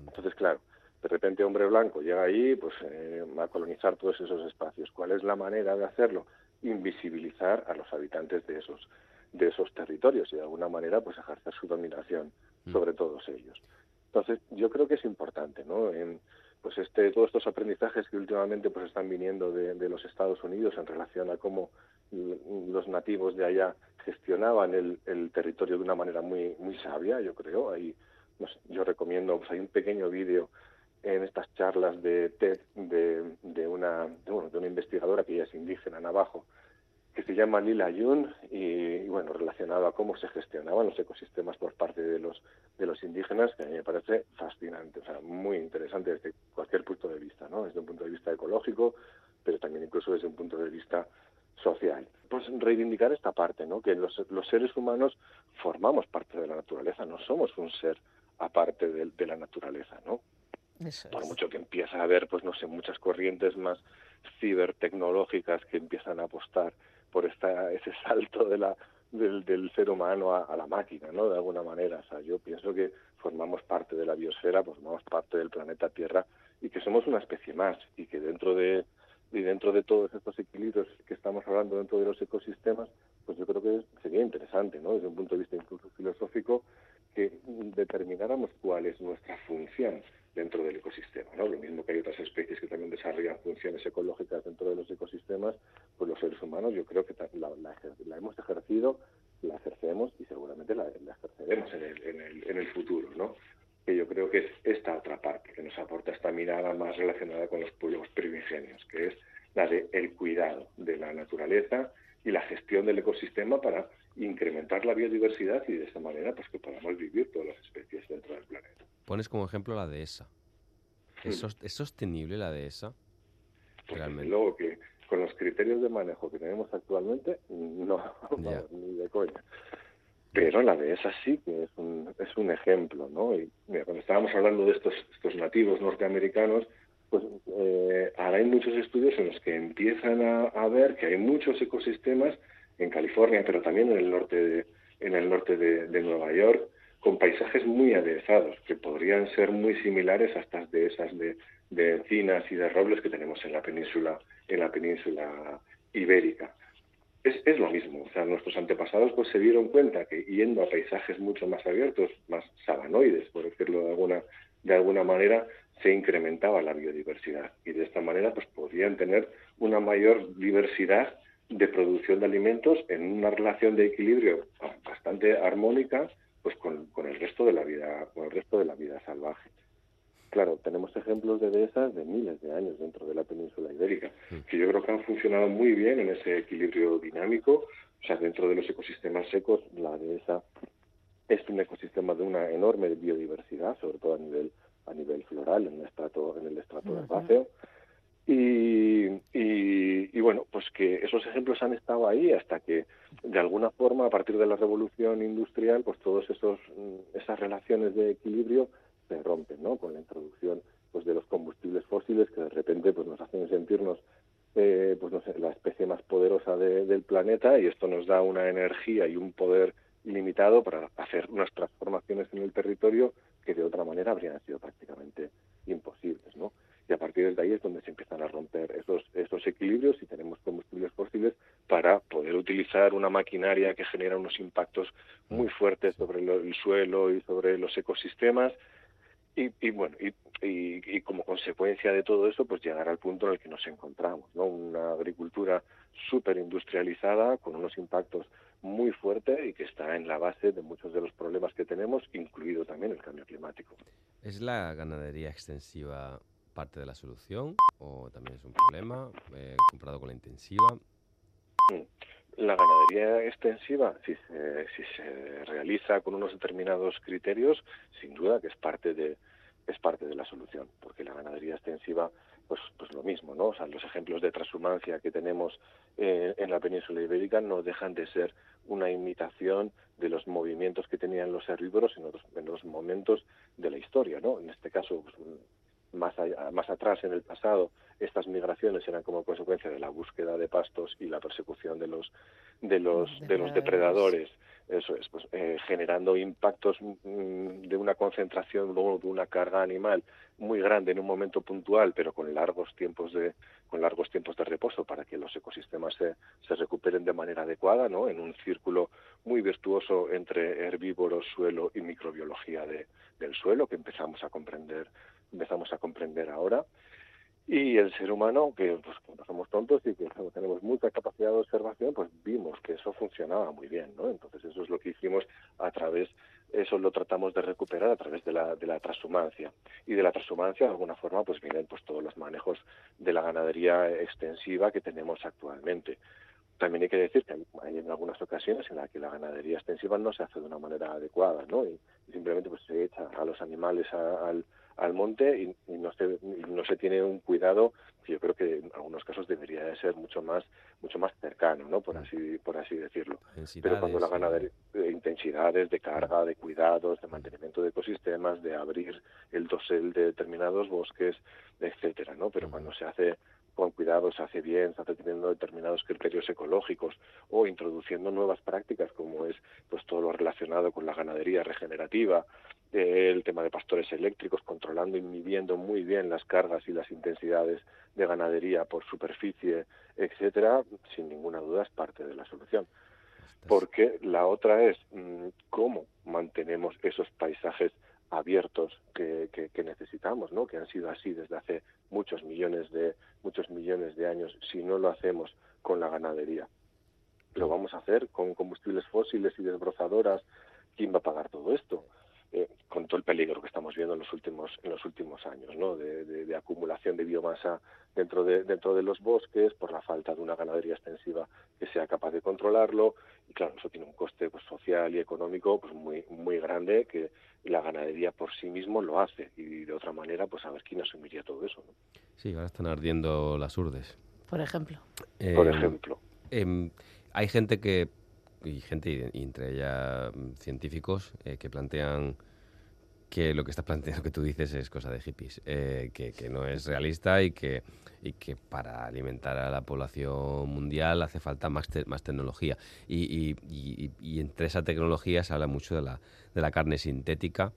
Entonces, claro, de repente hombre blanco llega ahí pues eh, a colonizar todos esos espacios. ¿Cuál es la manera de hacerlo? Invisibilizar a los habitantes de esos de esos territorios y de alguna manera pues ejercer su dominación sobre todos ellos. Entonces, yo creo que es importante, ¿no? En, pues este, todos estos aprendizajes que últimamente pues están viniendo de, de los Estados Unidos en relación a cómo los nativos de allá gestionaban el, el, territorio de una manera muy muy sabia, yo creo. Ahí, yo recomiendo, pues hay un pequeño vídeo en estas charlas de TED de, de una de, bueno, de una investigadora que ya es indígena navajo que se llama Lila Yun y, y, bueno relacionado a cómo se gestionaban los ecosistemas por parte de los de los indígenas que a mí me parece fascinante o sea muy interesante desde cualquier punto de vista no desde un punto de vista ecológico pero también incluso desde un punto de vista social. Pues reivindicar esta parte no que los, los seres humanos formamos parte de la naturaleza no somos un ser aparte de, de la naturaleza no eso por mucho que empieza a haber, pues no sé, muchas corrientes más cibertecnológicas que empiezan a apostar por esta, ese [laughs] salto de la, del, del ser humano a, a, la máquina, ¿no? De alguna manera. O sea, yo pienso que formamos parte de la biosfera, pues formamos parte del planeta Tierra y que somos una especie más y que dentro de y dentro de todos estos equilibrios que estamos hablando dentro de los ecosistemas, pues yo creo que sería interesante, ¿no? Desde un punto de vista incluso filosófico, que determináramos cuál es nuestra función dentro del ecosistema. ¿no? Lo mismo que hay otras especies que también desarrollan funciones ecológicas dentro de los ecosistemas, pues los seres humanos yo creo que la, hemos ejercido, la ejercemos y seguramente la, la ejerceremos en el, en, el, en el futuro. ¿no? Que yo creo que es esta otra parte que nos aporta esta mirada más relacionada con los pueblos primigenios, que es la de el cuidado de la naturaleza y la gestión del ecosistema para incrementar la biodiversidad y de esta manera pues que podamos vivir todas las especies dentro del planeta. Pones como ejemplo la dehesa. ¿Es, ¿Es sostenible la dehesa? Pues Realmente. luego que con los criterios de manejo que tenemos actualmente, no, [laughs] yeah. ni de coña. Pero la dehesa sí que es un, es un ejemplo, ¿no? Y mira, cuando estábamos hablando de estos, estos nativos norteamericanos, pues eh, ahora hay muchos estudios en los que empiezan a, a, ver que hay muchos ecosistemas en California, pero también en el norte de, en el norte de, de Nueva York, con paisajes muy aderezados, que podrían ser muy similares a estas dehesas de, de encinas y de robles que tenemos en la península, en la península ibérica. Es, es, lo mismo, o sea, nuestros antepasados pues se dieron cuenta que yendo a paisajes mucho más abiertos, más sabanoides, por decirlo de alguna, de alguna manera, se incrementaba la biodiversidad. Y de esta manera pues podían tener una mayor diversidad de producción de alimentos en una relación de equilibrio bastante armónica pues con, con, el resto de la vida con el resto de la vida salvaje claro tenemos ejemplos de dehesas de miles de años dentro de la península ibérica que yo creo que han funcionado muy bien en ese equilibrio dinámico. O sea dentro de los ecosistemas secos la dehesa es un ecosistema de una enorme biodiversidad sobre todo a nivel a nivel floral en el estrato en el estrato uh -huh. herbáceo y, y, y, bueno, pues que esos ejemplos han estado ahí hasta que, de alguna forma, a partir de la revolución industrial, pues todos esos esas relaciones de equilibrio se rompen, ¿no? Con la introducción pues de los combustibles fósiles que de repente pues nos hacen sentirnos eh, pues no la especie más poderosa de, del planeta y esto nos da una energía y un poder ilimitado para hacer unas transformaciones en el territorio que de otra manera habrían sido prácticamente imposibles, ¿no? y a partir de ahí es donde se empiezan a romper esos, esos equilibrios y tenemos combustibles fósiles para poder utilizar una maquinaria que genera unos impactos muy fuertes sobre el suelo y sobre los ecosistemas y, y bueno y, y, y, como consecuencia de todo eso pues llegar al punto en el que nos encontramos no una agricultura súper industrializada con unos impactos muy fuertes y que está en la base de muchos de los problemas que tenemos incluido también el cambio climático. Es la ganadería extensiva parte de la solución o también es un problema eh, comparado con la intensiva? La ganadería extensiva, si se, si se realiza con unos determinados criterios, sin duda que es parte de es parte de la solución, porque la ganadería extensiva, pues, pues lo mismo, ¿no? O sea, los ejemplos de transhumancia que tenemos eh, en la península ibérica no dejan de ser una imitación de los movimientos que tenían los herbívoros en otros, en los momentos de la historia, ¿no? En este caso, pues, más, más atrás en el pasado estas migraciones eran como consecuencia de la búsqueda de pastos y la persecución de los de los de los depredadores. Eso es pues eh, generando impactos mm, de una concentración luego de una carga animal muy grande en un momento puntual pero con largos tiempos de con largos tiempos de reposo para que los ecosistemas se, se recuperen de manera adecuada no en un círculo muy virtuoso entre herbívoros suelo y microbiología de, del suelo que empezamos a comprender empezamos a comprender ahora y el ser humano, que pues, no somos tontos y que tenemos mucha capacidad de observación, pues vimos que eso funcionaba muy bien, ¿no? Entonces eso es lo que hicimos a través, eso lo tratamos de recuperar a través de la, de la transhumancia. Y de la transhumancia, de alguna forma, pues vienen pues todos los manejos de la ganadería extensiva que tenemos actualmente. También hay que decir que hay en algunas ocasiones en las que la ganadería extensiva no se hace de una manera adecuada, ¿no? Y, simplemente pues se echa a los animales al al monte y, no se no se tiene un cuidado que yo creo que en algunos casos debería de ser mucho más mucho más cercano no por así por así decirlo. Pero cuando la ganadería de intensidades de carga de cuidados de mantenimiento de ecosistemas de abrir el dosel de determinados bosques etcétera no pero cuando se hace con cuidado se hace bien, se hace teniendo determinados criterios ecológicos o introduciendo nuevas prácticas como es pues todo lo relacionado con la ganadería regenerativa, eh, el tema de pastores eléctricos, controlando y midiendo muy bien las cargas y las intensidades de ganadería por superficie, etcétera, sin ninguna duda es parte de la solución. Porque la otra es mm, cómo mantenemos esos paisajes abiertos que, que, necesitamos, ¿no? que han sido así desde hace muchos millones de muchos millones de años si no lo hacemos con la ganadería. Lo vamos a hacer con combustibles fósiles y desbrozadoras. ¿Quién va a pagar todo esto? Eh, con todo el peligro que estamos viendo en los últimos en los últimos años, ¿no? De, de, acumulación de biomasa dentro de dentro de los bosques por la falta de una ganadería extensiva que sea capaz de controlarlo y claro eso tiene un coste pues, social y económico pues muy muy grande que la ganadería por sí mismo lo hace y de otra manera pues a ver quién asumiría todo eso. ¿no? Sí, ahora están ardiendo las urdes. Por ejemplo. por ejemplo. Em, hay gente que y gente, y entre ellas mm, científicos, eh, que plantean que lo que estás planteando, que tú dices, es cosa de hippies, eh, que, que, no es realista y que, y que para alimentar a la población mundial hace falta más, más tecnología. Y, y, y, entre esa tecnología se habla mucho de la, de la carne sintética.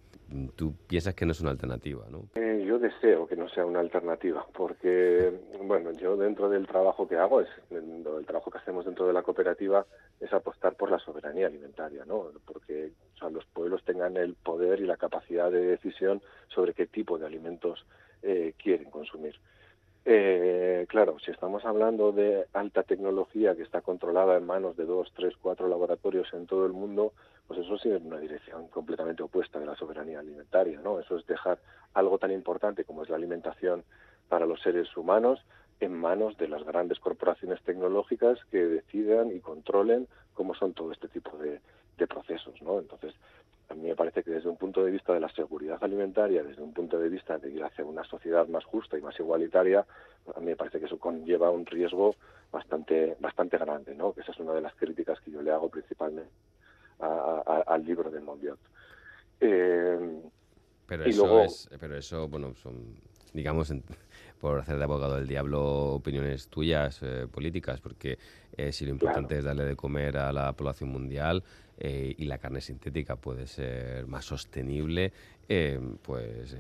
Tú piensas que no es una alternativa, ¿no? Eh, yo deseo que no sea una alternativa, porque, bueno, yo dentro del trabajo que hago, es el trabajo que hacemos dentro de la cooperativa, es apostar por la soberanía alimentaria, ¿no? Porque o sea, los pueblos tengan el poder y la capacidad de decisión sobre qué tipo de alimentos eh, quieren consumir. Eh, claro, si estamos hablando de alta tecnología que está controlada en manos de dos, tres, cuatro laboratorios en todo el mundo, pues eso es una dirección completamente opuesta de la soberanía alimentaria, ¿no? Eso es dejar algo tan importante como es la alimentación para los seres humanos en manos de las grandes corporaciones tecnológicas que decidan y controlen cómo son todo este tipo de, procesos, ¿no? Entonces, a mí me parece que desde un punto de vista de la seguridad alimentaria, desde un punto de vista de ir hacia una sociedad más justa y más igualitaria, a mí me parece que eso conlleva un riesgo bastante bastante grande, ¿no? Esa es una de las críticas que yo le hago principalmente al libro de Monbiot. Eh, pero, eso es, pero eso, bueno, son, digamos, por hacer de abogado del diablo opiniones tuyas eh, políticas, porque eh, si lo importante es darle de comer a la población mundial eh, y la carne sintética puede ser más sostenible, pues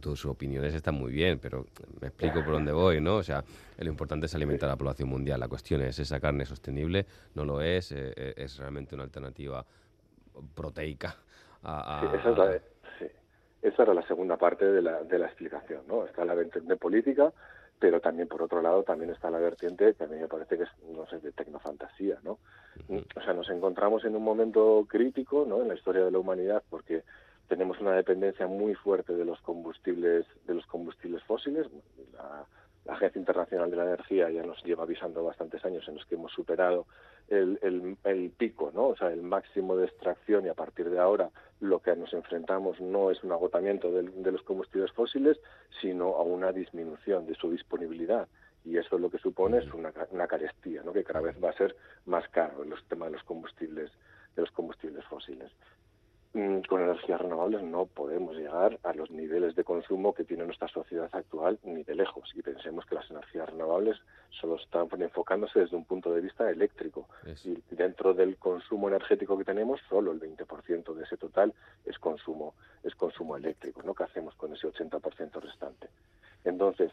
tus opiniones están muy bien, pero me explico por dónde voy, ¿no? O sea, lo importante es alimentar a la población mundial. La cuestión es, ¿esa carne sostenible? No lo es, es realmente una alternativa proteica a, a, esa era la segunda parte de la, de la explicación, ¿no? Está la vertiente política, pero también, por otro lado, también está la vertiente que a mí me parece que es, no sé, de tecnofantasía, ¿no? O sea, nos encontramos en un momento crítico, ¿no? En la historia de la humanidad, porque tenemos una dependencia muy fuerte de los combustibles, de los combustibles fósiles. La, la Agencia Internacional de la Energía ya nos lleva avisando bastantes años en los que hemos superado el, el, pico, ¿no? O sea, el máximo de extracción y a partir de ahora lo que nos enfrentamos no es un agotamiento de, los combustibles fósiles, sino a una disminución de su disponibilidad y eso lo que supone es una, una carestía, ¿no? Que cada vez va a ser más caro el tema de los combustibles de los combustibles fósiles. Mm, con energías renovables no podemos llegar a los niveles de consumo que tiene nuestra sociedad actual ni de lejos. Y pensemos que las energías renovables solo están enfocándose desde un punto de vista eléctrico. Y dentro del consumo energético que tenemos, solo el 20% de ese total es consumo, es consumo eléctrico, ¿no? ¿Qué hacemos con ese 80% restante? Entonces,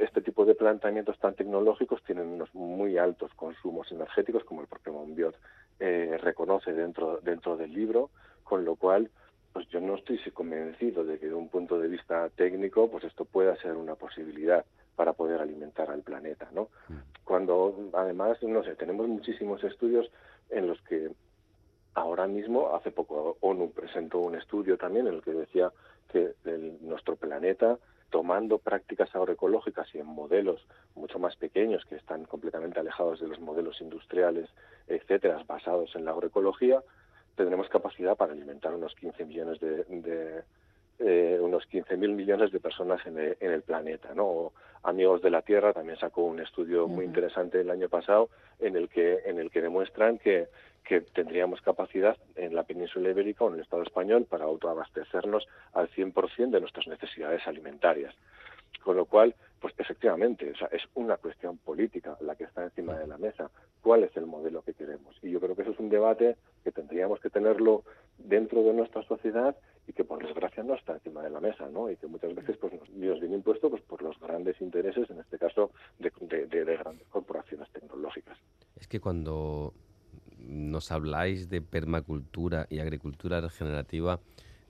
este tipo de planteamientos tan tecnológicos tienen unos muy altos consumos energéticos, como el propio Monbiot eh, reconoce dentro, dentro del libro, con lo cual pues yo no estoy convencido de que de un punto de vista técnico pues esto pueda ser una posibilidad para poder alimentar al planeta, ¿no? Cuando además, no sé, tenemos muchísimos estudios en los que ahora mismo, hace poco ONU presentó un estudio también en el que decía que nuestro planeta tomando prácticas agroecológicas y en modelos mucho más pequeños que están completamente alejados de los modelos industriales, etcétera, basados en la agroecología, tendremos capacidad para alimentar unos 15 millones de, eh, unos 15.000 millones de personas en el, planeta, ¿no? Amigos de la Tierra también sacó un estudio muy interesante el año pasado en el que en el que demuestran que que tendríamos capacidad en la península ibérica o en el Estado español para autoabastecernos al 100% de nuestras necesidades alimentarias. Con lo cual, pues efectivamente, es una cuestión política la que está encima de la mesa. ¿Cuál es el modelo que queremos? Y yo creo que eso es un debate que tendríamos que tenerlo dentro de nuestra sociedad y que por desgracia no está encima de la mesa, ¿no? Y que muchas veces pues nos, viene impuesto pues por los grandes intereses, en este caso de grandes corporaciones tecnológicas. Es que cuando nos habláis de permacultura y agricultura regenerativa,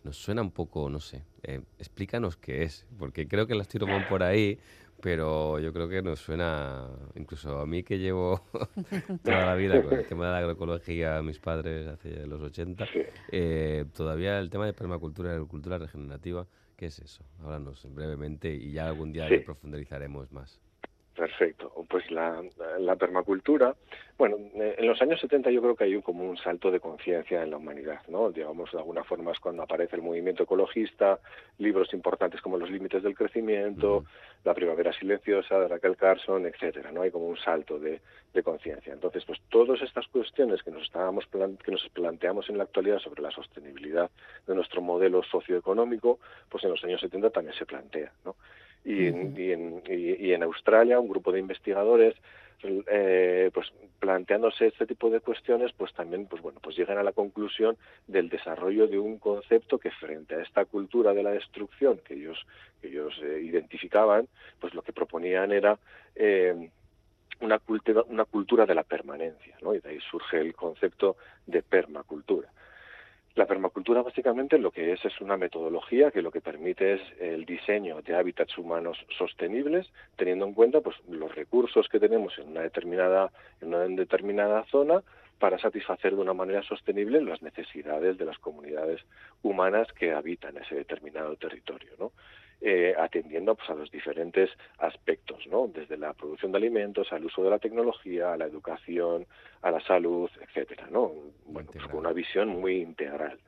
nos suena un poco, no sé, eh, explícanos qué es, porque creo que las tiro por ahí, pero yo creo que nos suena, incluso a mí que llevo [laughs] toda la vida con el tema de la agroecología, mis padres hace los 80, eh, todavía el tema de permacultura y agricultura regenerativa, ¿qué es eso? Háblanos brevemente y ya algún día profundizaremos más. Perfecto. Pues la, permacultura, bueno, eh, en los años 70 yo creo que hay un, como un salto de conciencia en la humanidad, ¿no? Digamos, de alguna forma es cuando aparece el movimiento ecologista, libros importantes como Los límites del crecimiento, La primavera silenciosa de Raquel Carson, etcétera, ¿no? Hay como un salto de, conciencia. Entonces, pues todas estas cuestiones que nos estábamos que nos planteamos en la actualidad sobre la sostenibilidad de nuestro modelo socioeconómico, pues en los años 70 también se plantea, ¿no? Y, en, y, en, Australia un grupo de investigadores eh, pues planteándose este tipo de cuestiones pues también pues bueno pues llegan a la conclusión del desarrollo de un concepto que frente a esta cultura de la destrucción que ellos que ellos eh, identificaban pues lo que proponían era eh, una cultura, una cultura de la permanencia, ¿no? Y de ahí surge el concepto de permacultura. La permacultura básicamente lo que es es una metodología que lo que permite es el diseño de hábitats humanos sostenibles, teniendo en cuenta pues los recursos que tenemos en una determinada en una determinada zona para satisfacer de una manera sostenible las necesidades de las comunidades humanas que habitan ese determinado territorio, ¿no? Eh, atendiendo pues, a los diferentes aspectos, ¿no? desde la producción de alimentos, al uso de la tecnología, a la educación, a la salud, etcétera, ¿no? Bueno, pues, con una visión muy integral.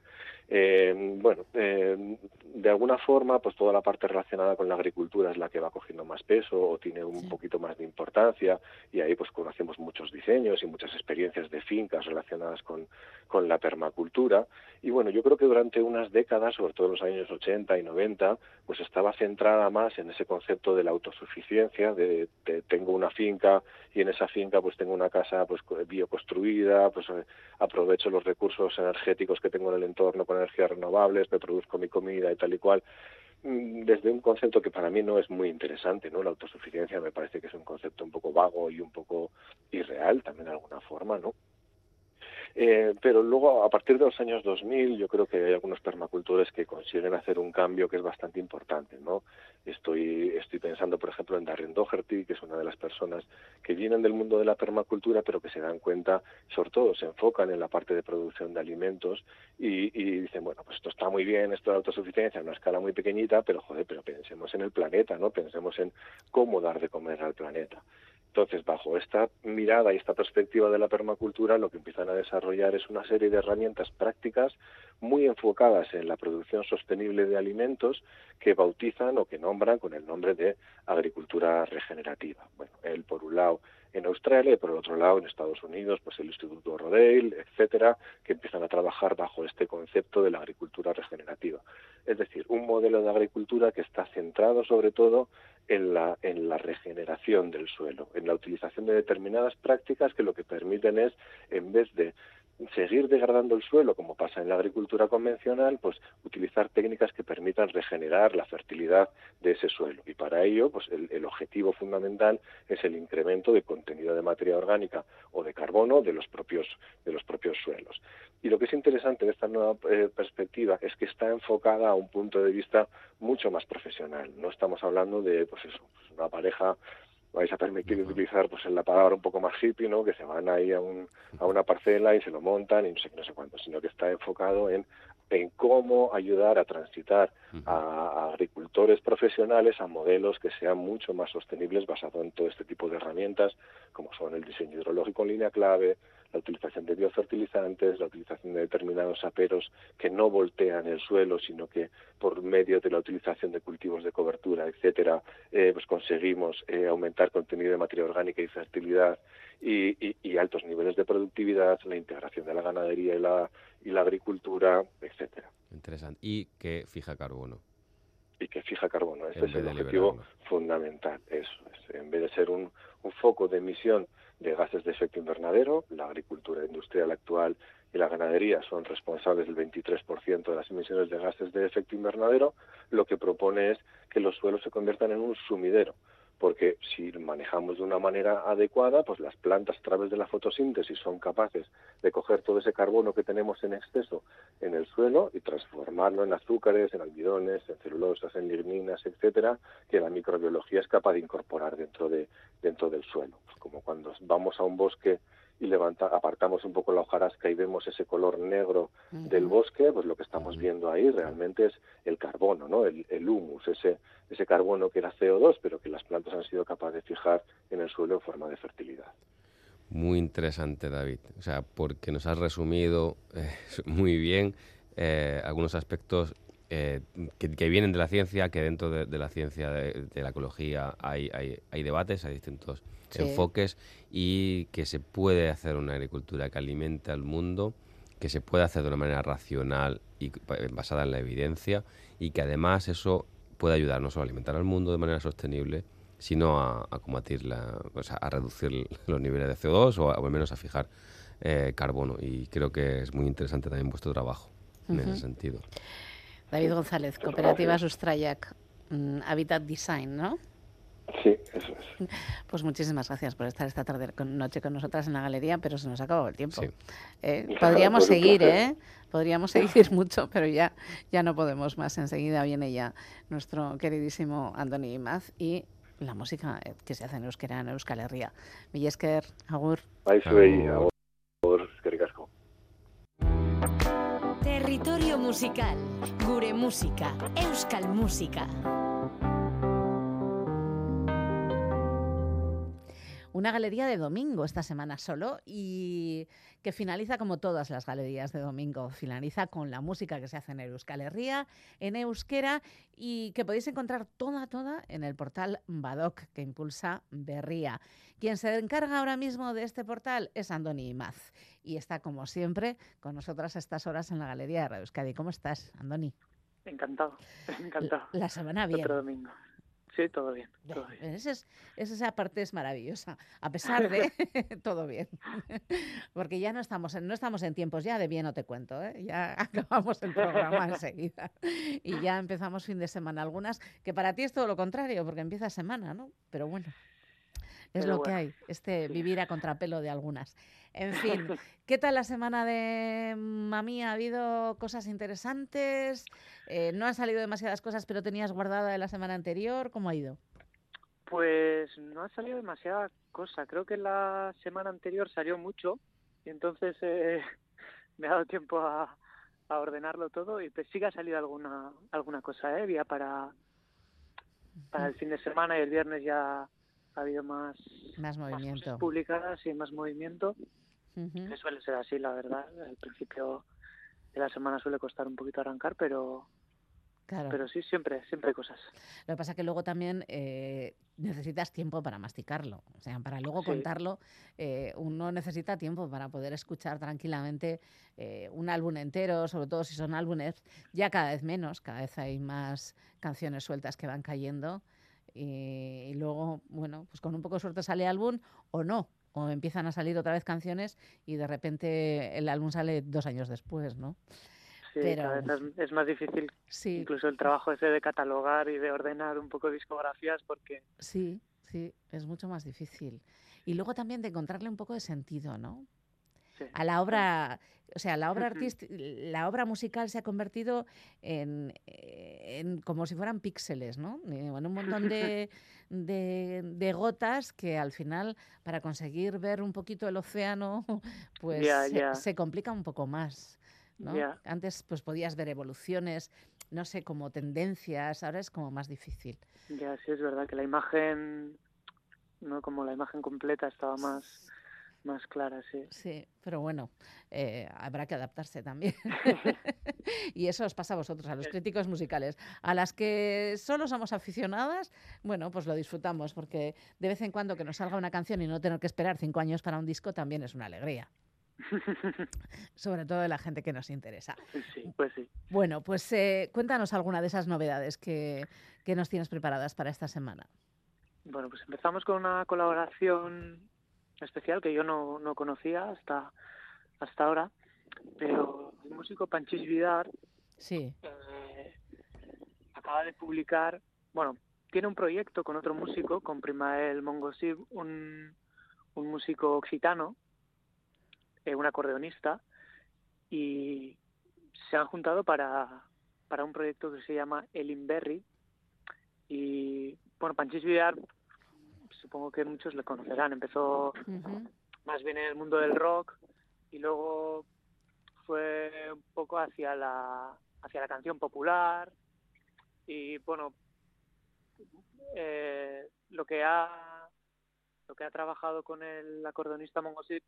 Eh, bueno, eh, de alguna forma, pues toda la parte relacionada con la agricultura es la que va cogiendo más peso o tiene un poquito más de importancia. Y ahí pues conocemos muchos diseños y muchas experiencias de fincas relacionadas con, con la permacultura. Y bueno, yo creo que durante unas décadas, sobre todo en los años 80 y 90, pues estaba centrada más en ese concepto de la autosuficiencia, de, de tengo una finca y en esa finca pues tengo una casa pues bioconstruida, pues eh, aprovecho los recursos energéticos que tengo en el entorno con energías renovables, me produzco mi comida y tal y cual mm, desde un concepto que para mí no es muy interesante, ¿no? La autosuficiencia me parece que es un concepto un poco vago y un poco irreal también de alguna forma, ¿no? Eh, pero luego, a partir de los años 2000, yo creo que hay algunos permacultores que consiguen hacer un cambio que es bastante importante, ¿no? Estoy, estoy pensando, por ejemplo, en Darren Doherty, que es una de las personas que vienen del mundo de la permacultura, pero que se dan cuenta, sobre todo, se enfocan en la parte de producción de alimentos y, y dicen, bueno, pues esto está muy bien, esto de autosuficiencia, a una escala muy pequeñita, pero joder, pero pensemos en el planeta, ¿no? Pensemos en cómo dar de comer al planeta. Entonces, bajo esta mirada y esta perspectiva de la permacultura, lo que empiezan a desarrollar es una serie de herramientas prácticas muy enfocadas en la producción sostenible de alimentos que bautizan o que nombran con el nombre de agricultura regenerativa. Bueno, él, por un lado, en Australia y por el otro lado en Estados Unidos, pues el Instituto Rodale, etcétera, que empiezan a trabajar bajo este concepto de la agricultura regenerativa. Es decir, un modelo de agricultura que está centrado sobre todo en la, en la regeneración del suelo, en la utilización de determinadas prácticas que lo que permiten es, en vez de seguir degradando el suelo, como pasa en la agricultura convencional, pues utilizar técnicas que permitan regenerar la fertilidad de ese suelo. Y para ello, pues el, objetivo fundamental es el incremento de contenido de materia orgánica o de carbono de los propios, de los propios suelos. Y lo que es interesante de esta nueva eh, perspectiva es que está enfocada a un punto de vista mucho más profesional. No estamos hablando de, pues eso, pues una pareja vais a permitir utilizar pues la palabra un poco más hippie, ¿no? Que se van ahí a, un, a una parcela y se lo montan y no sé, no sé cuánto, sino que está enfocado en, en cómo ayudar a transitar a, a agricultores profesionales a modelos que sean mucho más sostenibles basado en todo este tipo de herramientas, como son el diseño hidrológico en línea clave, la utilización de biofertilizantes, la utilización de determinados aperos que no voltean el suelo, sino que por medio de la utilización de cultivos de cobertura, etcétera, eh, pues conseguimos eh, aumentar contenido de materia orgánica y fertilidad y, y, y, altos niveles de productividad, la integración de la ganadería y la, y la agricultura, etcétera. Interesante. Y que fija carbono. Y que fija carbono. Ese es el objetivo fundamental. Eso es. En vez de ser un, un foco de emisión de gases de efecto invernadero. La agricultura industrial actual y la ganadería son responsables del 23% de las emisiones de gases de efecto invernadero. Lo que propone es que los suelos se conviertan en un sumidero, porque si manejamos de una manera adecuada, pues las plantas a través de la fotosíntesis son capaces de coger todo ese carbono que tenemos en exceso en el suelo y transformarlo en azúcares, en almidones, en celulosas, en ligninas, etcétera, que la microbiología es capaz de incorporar dentro de dentro del suelo. Pues como cuando vamos a un bosque y levanta, apartamos un poco la hojarasca y vemos ese color negro uh -huh. del bosque, pues lo que estamos viendo ahí realmente es el carbono, ¿no? El, el, humus, ese, ese carbono que era CO2, pero que las plantas han sido capaces de fijar en el suelo en forma de fertilidad. Muy interesante, David. O sea, porque nos has resumido eh, [laughs] muy bien eh, algunos aspectos eh, que, que, vienen de la ciencia, que dentro de, de la ciencia de, de, la ecología hay, hay, hay debates, hay distintos sí. enfoques y que se puede hacer una agricultura que alimente al mundo, que se puede hacer de una manera racional y basada en la evidencia y que además eso puede ayudar no solo a alimentar al mundo de manera sostenible, sino a, a combatir, la, o sea, a reducir [laughs] los niveles de CO2 o, a, o al menos a fijar eh, carbono. Y creo que es muy interesante también vuestro trabajo en uh -huh. ese sentido. David González, Cooperativa Sustrayac, um, Habitat Design, ¿no? Sí, eso es. Pues muchísimas gracias por estar esta tarde con, noche con nosotras en la galería, pero se nos ha acabado el tiempo. Sí. Eh, podríamos seguir, ¿eh? Podríamos seguir [laughs] mucho, pero ya, ya no podemos más. Enseguida viene ya nuestro queridísimo Andoni Imaz y la música que se hace en euskera en Euskal Herria. Millesker, agur. agur. agur. Musical, gure música, Euskal Música. Una galería de domingo esta semana solo y que finaliza como todas las galerías de domingo. Finaliza con la música que se hace en Euskal Herria, en euskera y que podéis encontrar toda, toda en el portal Badoc que impulsa Berría. Quien se encarga ahora mismo de este portal es Andoni Imaz y está como siempre con nosotras a estas horas en la galería de Radio Euskadi. ¿Cómo estás, Andoni? Encantado, [laughs] encantado. La, la semana bien. Otro domingo. Sí, todo bien. Todo bien. Esa, es, esa parte es maravillosa. A pesar de [laughs] todo bien. [laughs] Porque ya no estamos, en, no estamos en tiempos ya de bien o te cuento. ¿eh? Ya [laughs] acabamos el programa enseguida. Y ya empezamos fin de semana. Algunas que para ti es todo lo contrario, porque empieza semana, ¿no? Pero bueno. Es Pero lo bueno. que hay, este vivir a contrapelo de algunas. En fin, [laughs] ¿qué tal la semana de Mami? ¿Ha habido cosas interesantes? Eh, ¿No han salido demasiadas cosas, pero tenías guardada de la semana anterior? ¿Cómo ha ido? Pues no ha salido demasiada cosa. Creo que la semana anterior salió mucho y entonces eh, [laughs] me ha dado tiempo a, a, ordenarlo todo y pues sí que ha salido alguna alguna cosa, ¿eh? Ya para, para el fin de semana y el viernes ya ha habido más, más movimiento. Más publicadas y más movimiento. Uh -huh. Que suele ser así, la verdad. Al principio de la semana suele costar un poquito arrancar, pero Claro. Pero sí, siempre, siempre hay cosas. Lo que pasa es que luego también eh, necesitas tiempo para masticarlo. O sea, para luego Sí. contarlo, eh, uno necesita tiempo para poder escuchar tranquilamente eh, un álbum entero, sobre todo si son álbumes ya cada vez menos, cada vez hay más canciones sueltas que van cayendo. Y, y luego, bueno, pues con un poco de suerte sale álbum o no. O empiezan a salir otra vez canciones y de repente el álbum sale dos años después, ¿no? Sí, Pero- cada vez es, es más difícil Sí. incluso el trabajo ese de catalogar y de ordenar un poco discografías porque Sí, sí, es mucho más difícil. Y luego también de encontrarle un poco de sentido, ¿no? Sí. A la obra, o sea, la obra artística, la obra musical se ha convertido en, eh, en como si fueran píxeles, ¿no? Eh, En un montón [laughs] de, de, de gotas que al final, para conseguir ver un poquito el océano, [laughs] pues se, complica un poco más. ¿no? Antes pues podías ver evoluciones, no sé, como tendencias, ahora es como más difícil. ya sí es verdad que la imagen, no como la imagen completa estaba más, más clara, sí. Sí, pero bueno, eh, habrá que adaptarse también. [laughs] [laughs] y eso os pasa a vosotros, a los críticos musicales. A las que solo somos aficionadas, bueno, pues lo disfrutamos, porque de vez en cuando que nos salga una canción y no tener que esperar cinco años para un disco también es una alegría. [laughs] Sobre todo de la gente que nos interesa. Sí, pues sí. Bueno, pues eh, cuéntanos alguna de esas novedades que, que nos tienes preparadas para esta semana. Bueno, pues empezamos con una colaboración especial que yo no, no conocía hasta, hasta ahora, pero el músico Panchis Vidar Sí. eh, acaba de publicar, bueno, tiene un proyecto con otro músico, con Primael Mongosib, un, un músico occitano, eh, un acordeonista, y se han juntado para, para un proyecto que se llama El Inberry. Y bueno, Panchis Vidar, supongo que muchos le conocerán, empezó más bien en el mundo del rock y luego fue un poco hacia la hacia la canción popular y bueno eh, lo que ha lo que ha trabajado con el acordeonista Mongosip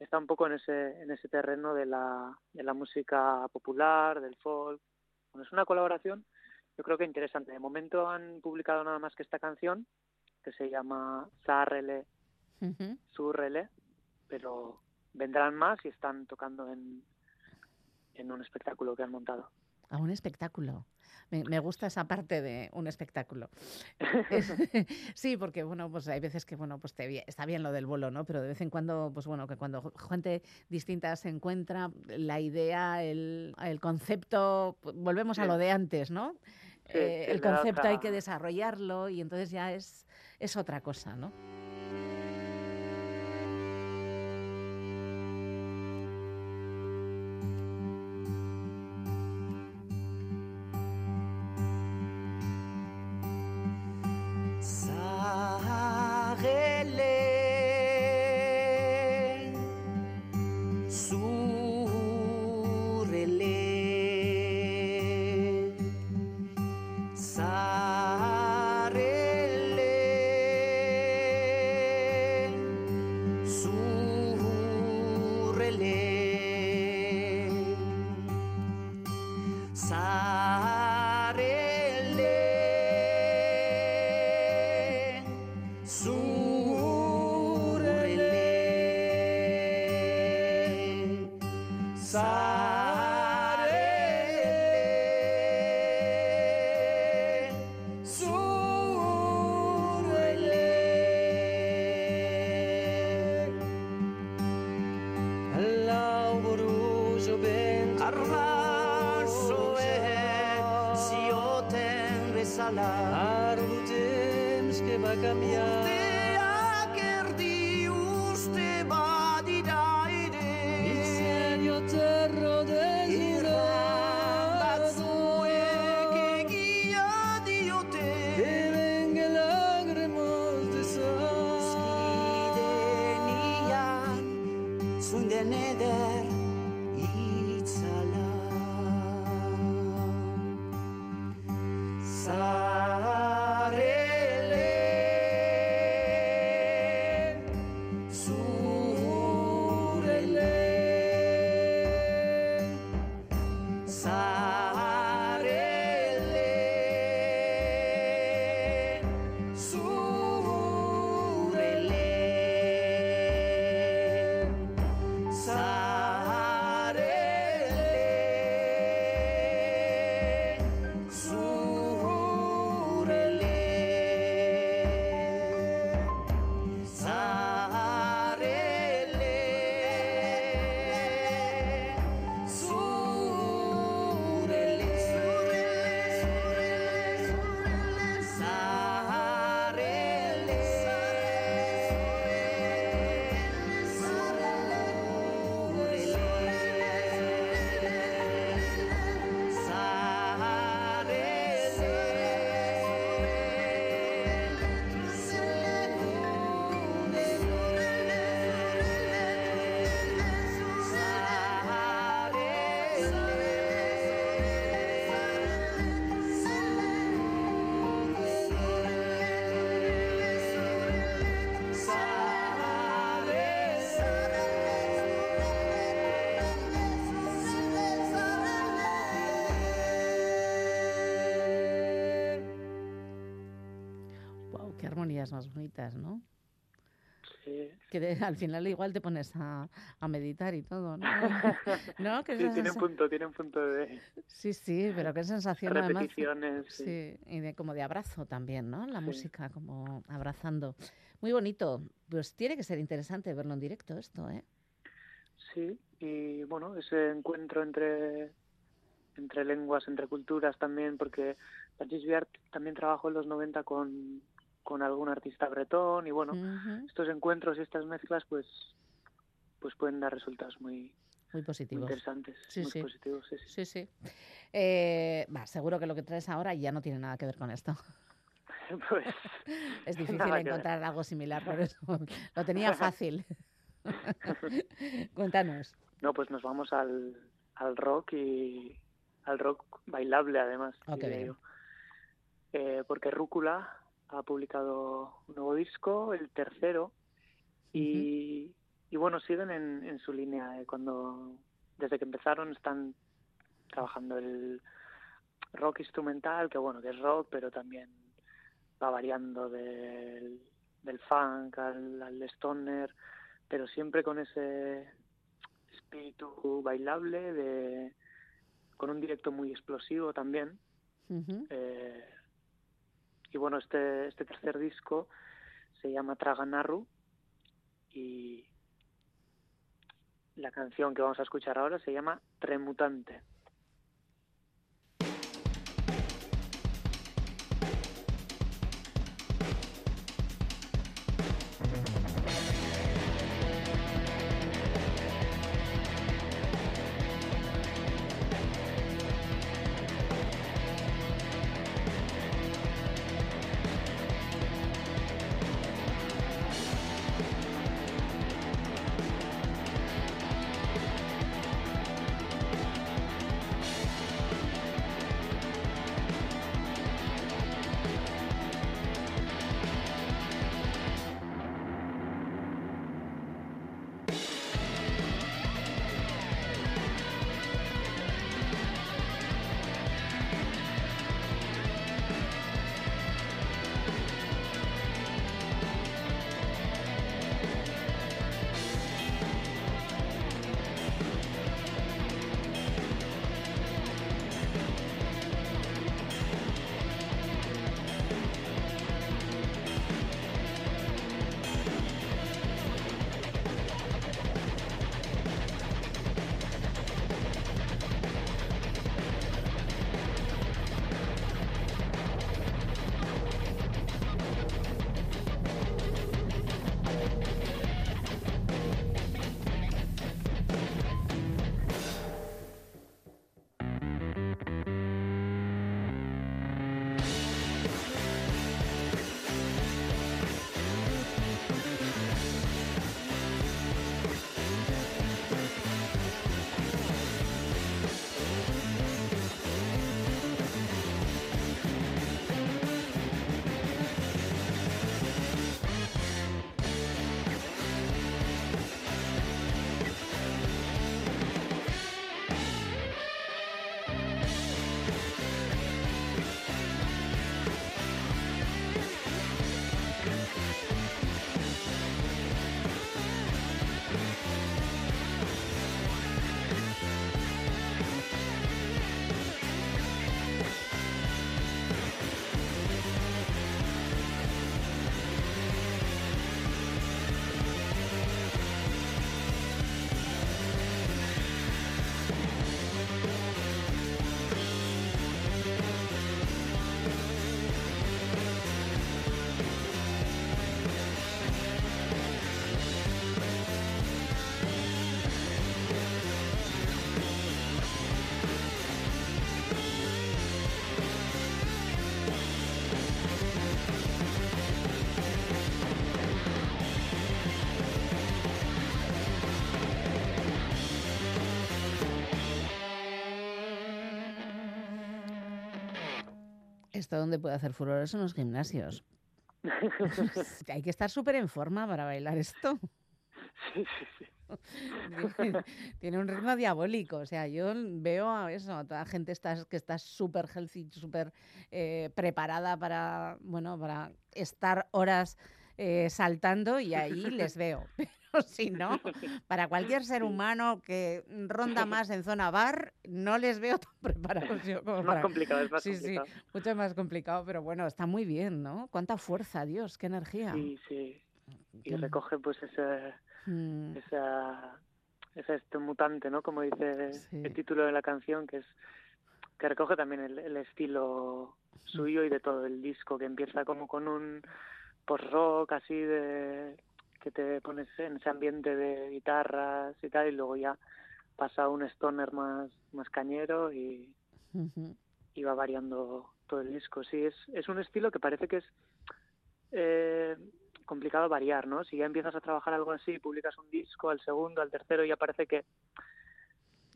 está un poco en ese en ese terreno de la de la música popular del folk. Bueno, es una colaboración yo creo que interesante. De momento han publicado nada más que esta canción que se llama Zarrele Surrele, pero vendrán más y están tocando en, en un espectáculo que han montado. A un espectáculo. Me, me gusta esa parte de un espectáculo. [laughs] [laughs] sí, porque bueno, pues hay veces que bueno, pues te está bien lo del vuelo, ¿no? Pero de vez en cuando, pues bueno, que cuando gente distinta se encuentra, la idea, el, el concepto, pues, volvemos a lo de antes, ¿no? Sí, Eh, el concepto hay que desarrollarlo y entonces ya es, es otra cosa, ¿no? ¿No? Sí. Que de- al final igual te pones a, a meditar y todo, ¿no? [laughs] Tiene un punto, tiene un punto de Sí, sí, pero qué sensación además. repeticiones. sí. Sí, y de, como de abrazo también, ¿no? La Sí. música como abrazando. Muy bonito. Pues tiene que ser interesante verlo en directo esto, ¿eh? Sí, y bueno, ese encuentro entre, entre lenguas, entre culturas también, porque Francis Viard también trabajó en los 90 con, con algún artista bretón y bueno, estos encuentros y estas mezclas pues pues pueden dar resultados muy, Muy muy positivos. interesantes, Sí, muy sí. positivos. Sí, sí. Sí, sí. Eh, seguro que lo que traes ahora ya no tiene nada que ver con esto. [laughs] Pues, [laughs] Es [laughs] difícil encontrar algo similar, por eso lo tenía fácil. Cuéntanos. No, pues nos vamos al, al rock y al rock bailable además. Oh, bien. Eh, porque Rúcula ha publicado un nuevo disco, el tercero, y, y bueno, siguen en, en su línea. eh, cuando Desde que empezaron están trabajando el rock instrumental, que bueno, que es rock, pero también va variando del, del funk al, al stoner, pero siempre con ese espíritu bailable, de, con un directo muy explosivo también. Eh, y bueno, este, este tercer disco se llama Traganarru y la canción que vamos a escuchar ahora se llama Tremutante. Esto donde puede hacer furor es en los gimnasios. [laughs] Hay que estar súper en forma para bailar esto. Sí, sí, sí. [laughs] Tiene un ritmo diabólico. O sea, yo veo a eso, a toda gente está, que está súper healthy, súper eh, preparada para, bueno, para estar horas eh, saltando y ahí les veo. [laughs] Si no, para cualquier ser humano que ronda [laughs] más en zona bar, no les veo tan [laughs] preparados. Yo como más para- complicado, es más sí, complicado. Sí, mucho más complicado, pero bueno, está muy bien, ¿no? Cuánta fuerza, Dios, qué energía. Sí, sí. Y Qué- recoge pues ese, Mm. esa, ese este mutante, ¿no? Como dice Sí. el título de la canción, que es que recoge también el, el estilo suyo y de todo el disco, que empieza como con un post-rock así de que te pones en ese ambiente de guitarras y tal, y luego ya pasa un stoner más, más cañero y, y va variando todo el disco. Sí, es, es un estilo que parece que es eh, complicado variar, ¿no? Si ya empiezas a trabajar algo así, publicas un disco, al segundo, al tercero, ya parece que,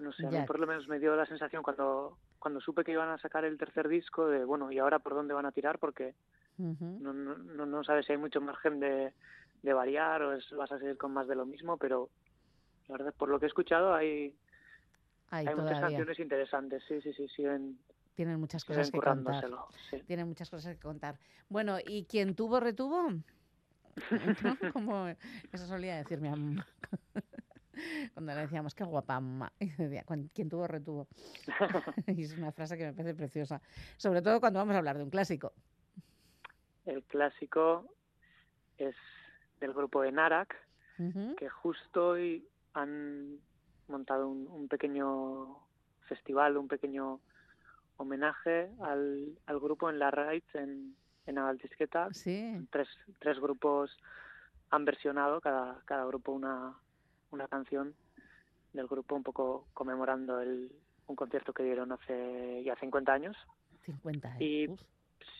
no sé, a mí por lo menos me dio la sensación cuando, cuando supe que iban a sacar el tercer disco de, bueno, ¿y ahora por dónde van a tirar? Porque no, no, no, no sabes si hay mucho margen de, de variar o es, vas a seguir con más de lo mismo, pero la verdad, por lo que he escuchado, hay, Hay hay muchas canciones interesantes, sí, sí, sí, siguen, Tienen muchas cosas que contar. sí. Tienen muchas cosas que contar. Bueno, ¿y quien tuvo, retuvo? ¿No? [laughs] Como eso solía decir mi mamá. [laughs] Cuando le decíamos, qué guapa mamá. [laughs] Y decía, "Cuan- quien tuvo, retuvo. y es una frase que me parece preciosa. Sobre todo cuando vamos a hablar de un clásico. El clásico es del grupo de Narak, Ujú. que justo hoy han montado un, un pequeño festival, un pequeño homenaje al, al grupo en la Raids en, en Agaltisqueta. Sí. Tres, tres grupos han versionado, cada, cada grupo una, una canción del grupo, un poco conmemorando el, un concierto que dieron hace ya 50 años. 50, ¿eh? Y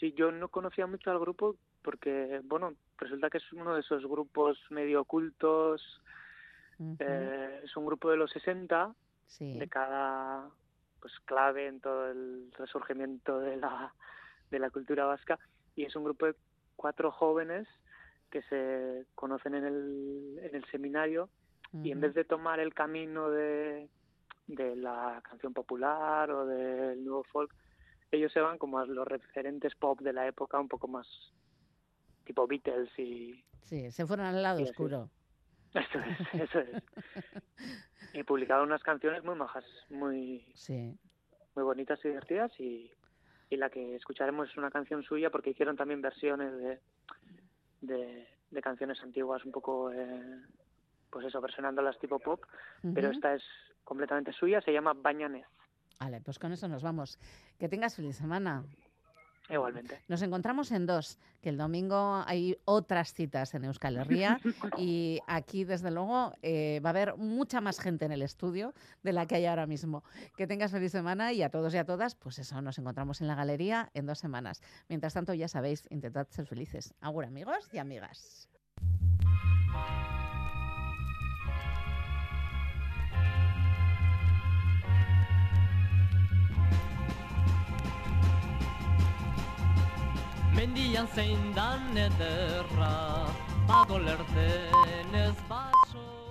sí, yo no conocía mucho al grupo porque, bueno, resulta que es uno de esos grupos medio ocultos. Eh, es un grupo de los 60, Sí. de cada pues clave en todo el resurgimiento de la, de la cultura vasca. Y es un grupo de cuatro jóvenes que se conocen en el, en el seminario y en vez de tomar el camino de, de la canción popular o del nuevo folk, ellos se van como a los referentes pop de la época, un poco más tipo Beatles y Sí, se fueron al lado oscuro. [laughs] eso es, eso es. [laughs] Y publicaron unas canciones muy majas, muy, Sí. muy bonitas y divertidas y, y la que escucharemos es una canción suya porque hicieron también versiones de, de, de canciones antiguas un poco, eh, pues eso, versionándolas tipo pop, pero esta es completamente suya, se llama Bañanez, Vale, pues con eso nos vamos. Que tengas feliz semana. Igualmente. Nos encontramos en dos, que el domingo hay otras citas en Euskal Herria [laughs] y aquí, desde luego, eh, va a haber mucha más gente en el estudio de la que hay ahora mismo. Que tengas feliz semana y a todos y a todas, pues eso, nos encontramos en la galería en dos semanas. Mientras tanto, ya sabéis, intentad ser felices. Agur, amigos y amigas. Mendian zein dan ederra Pago lertzen ez baso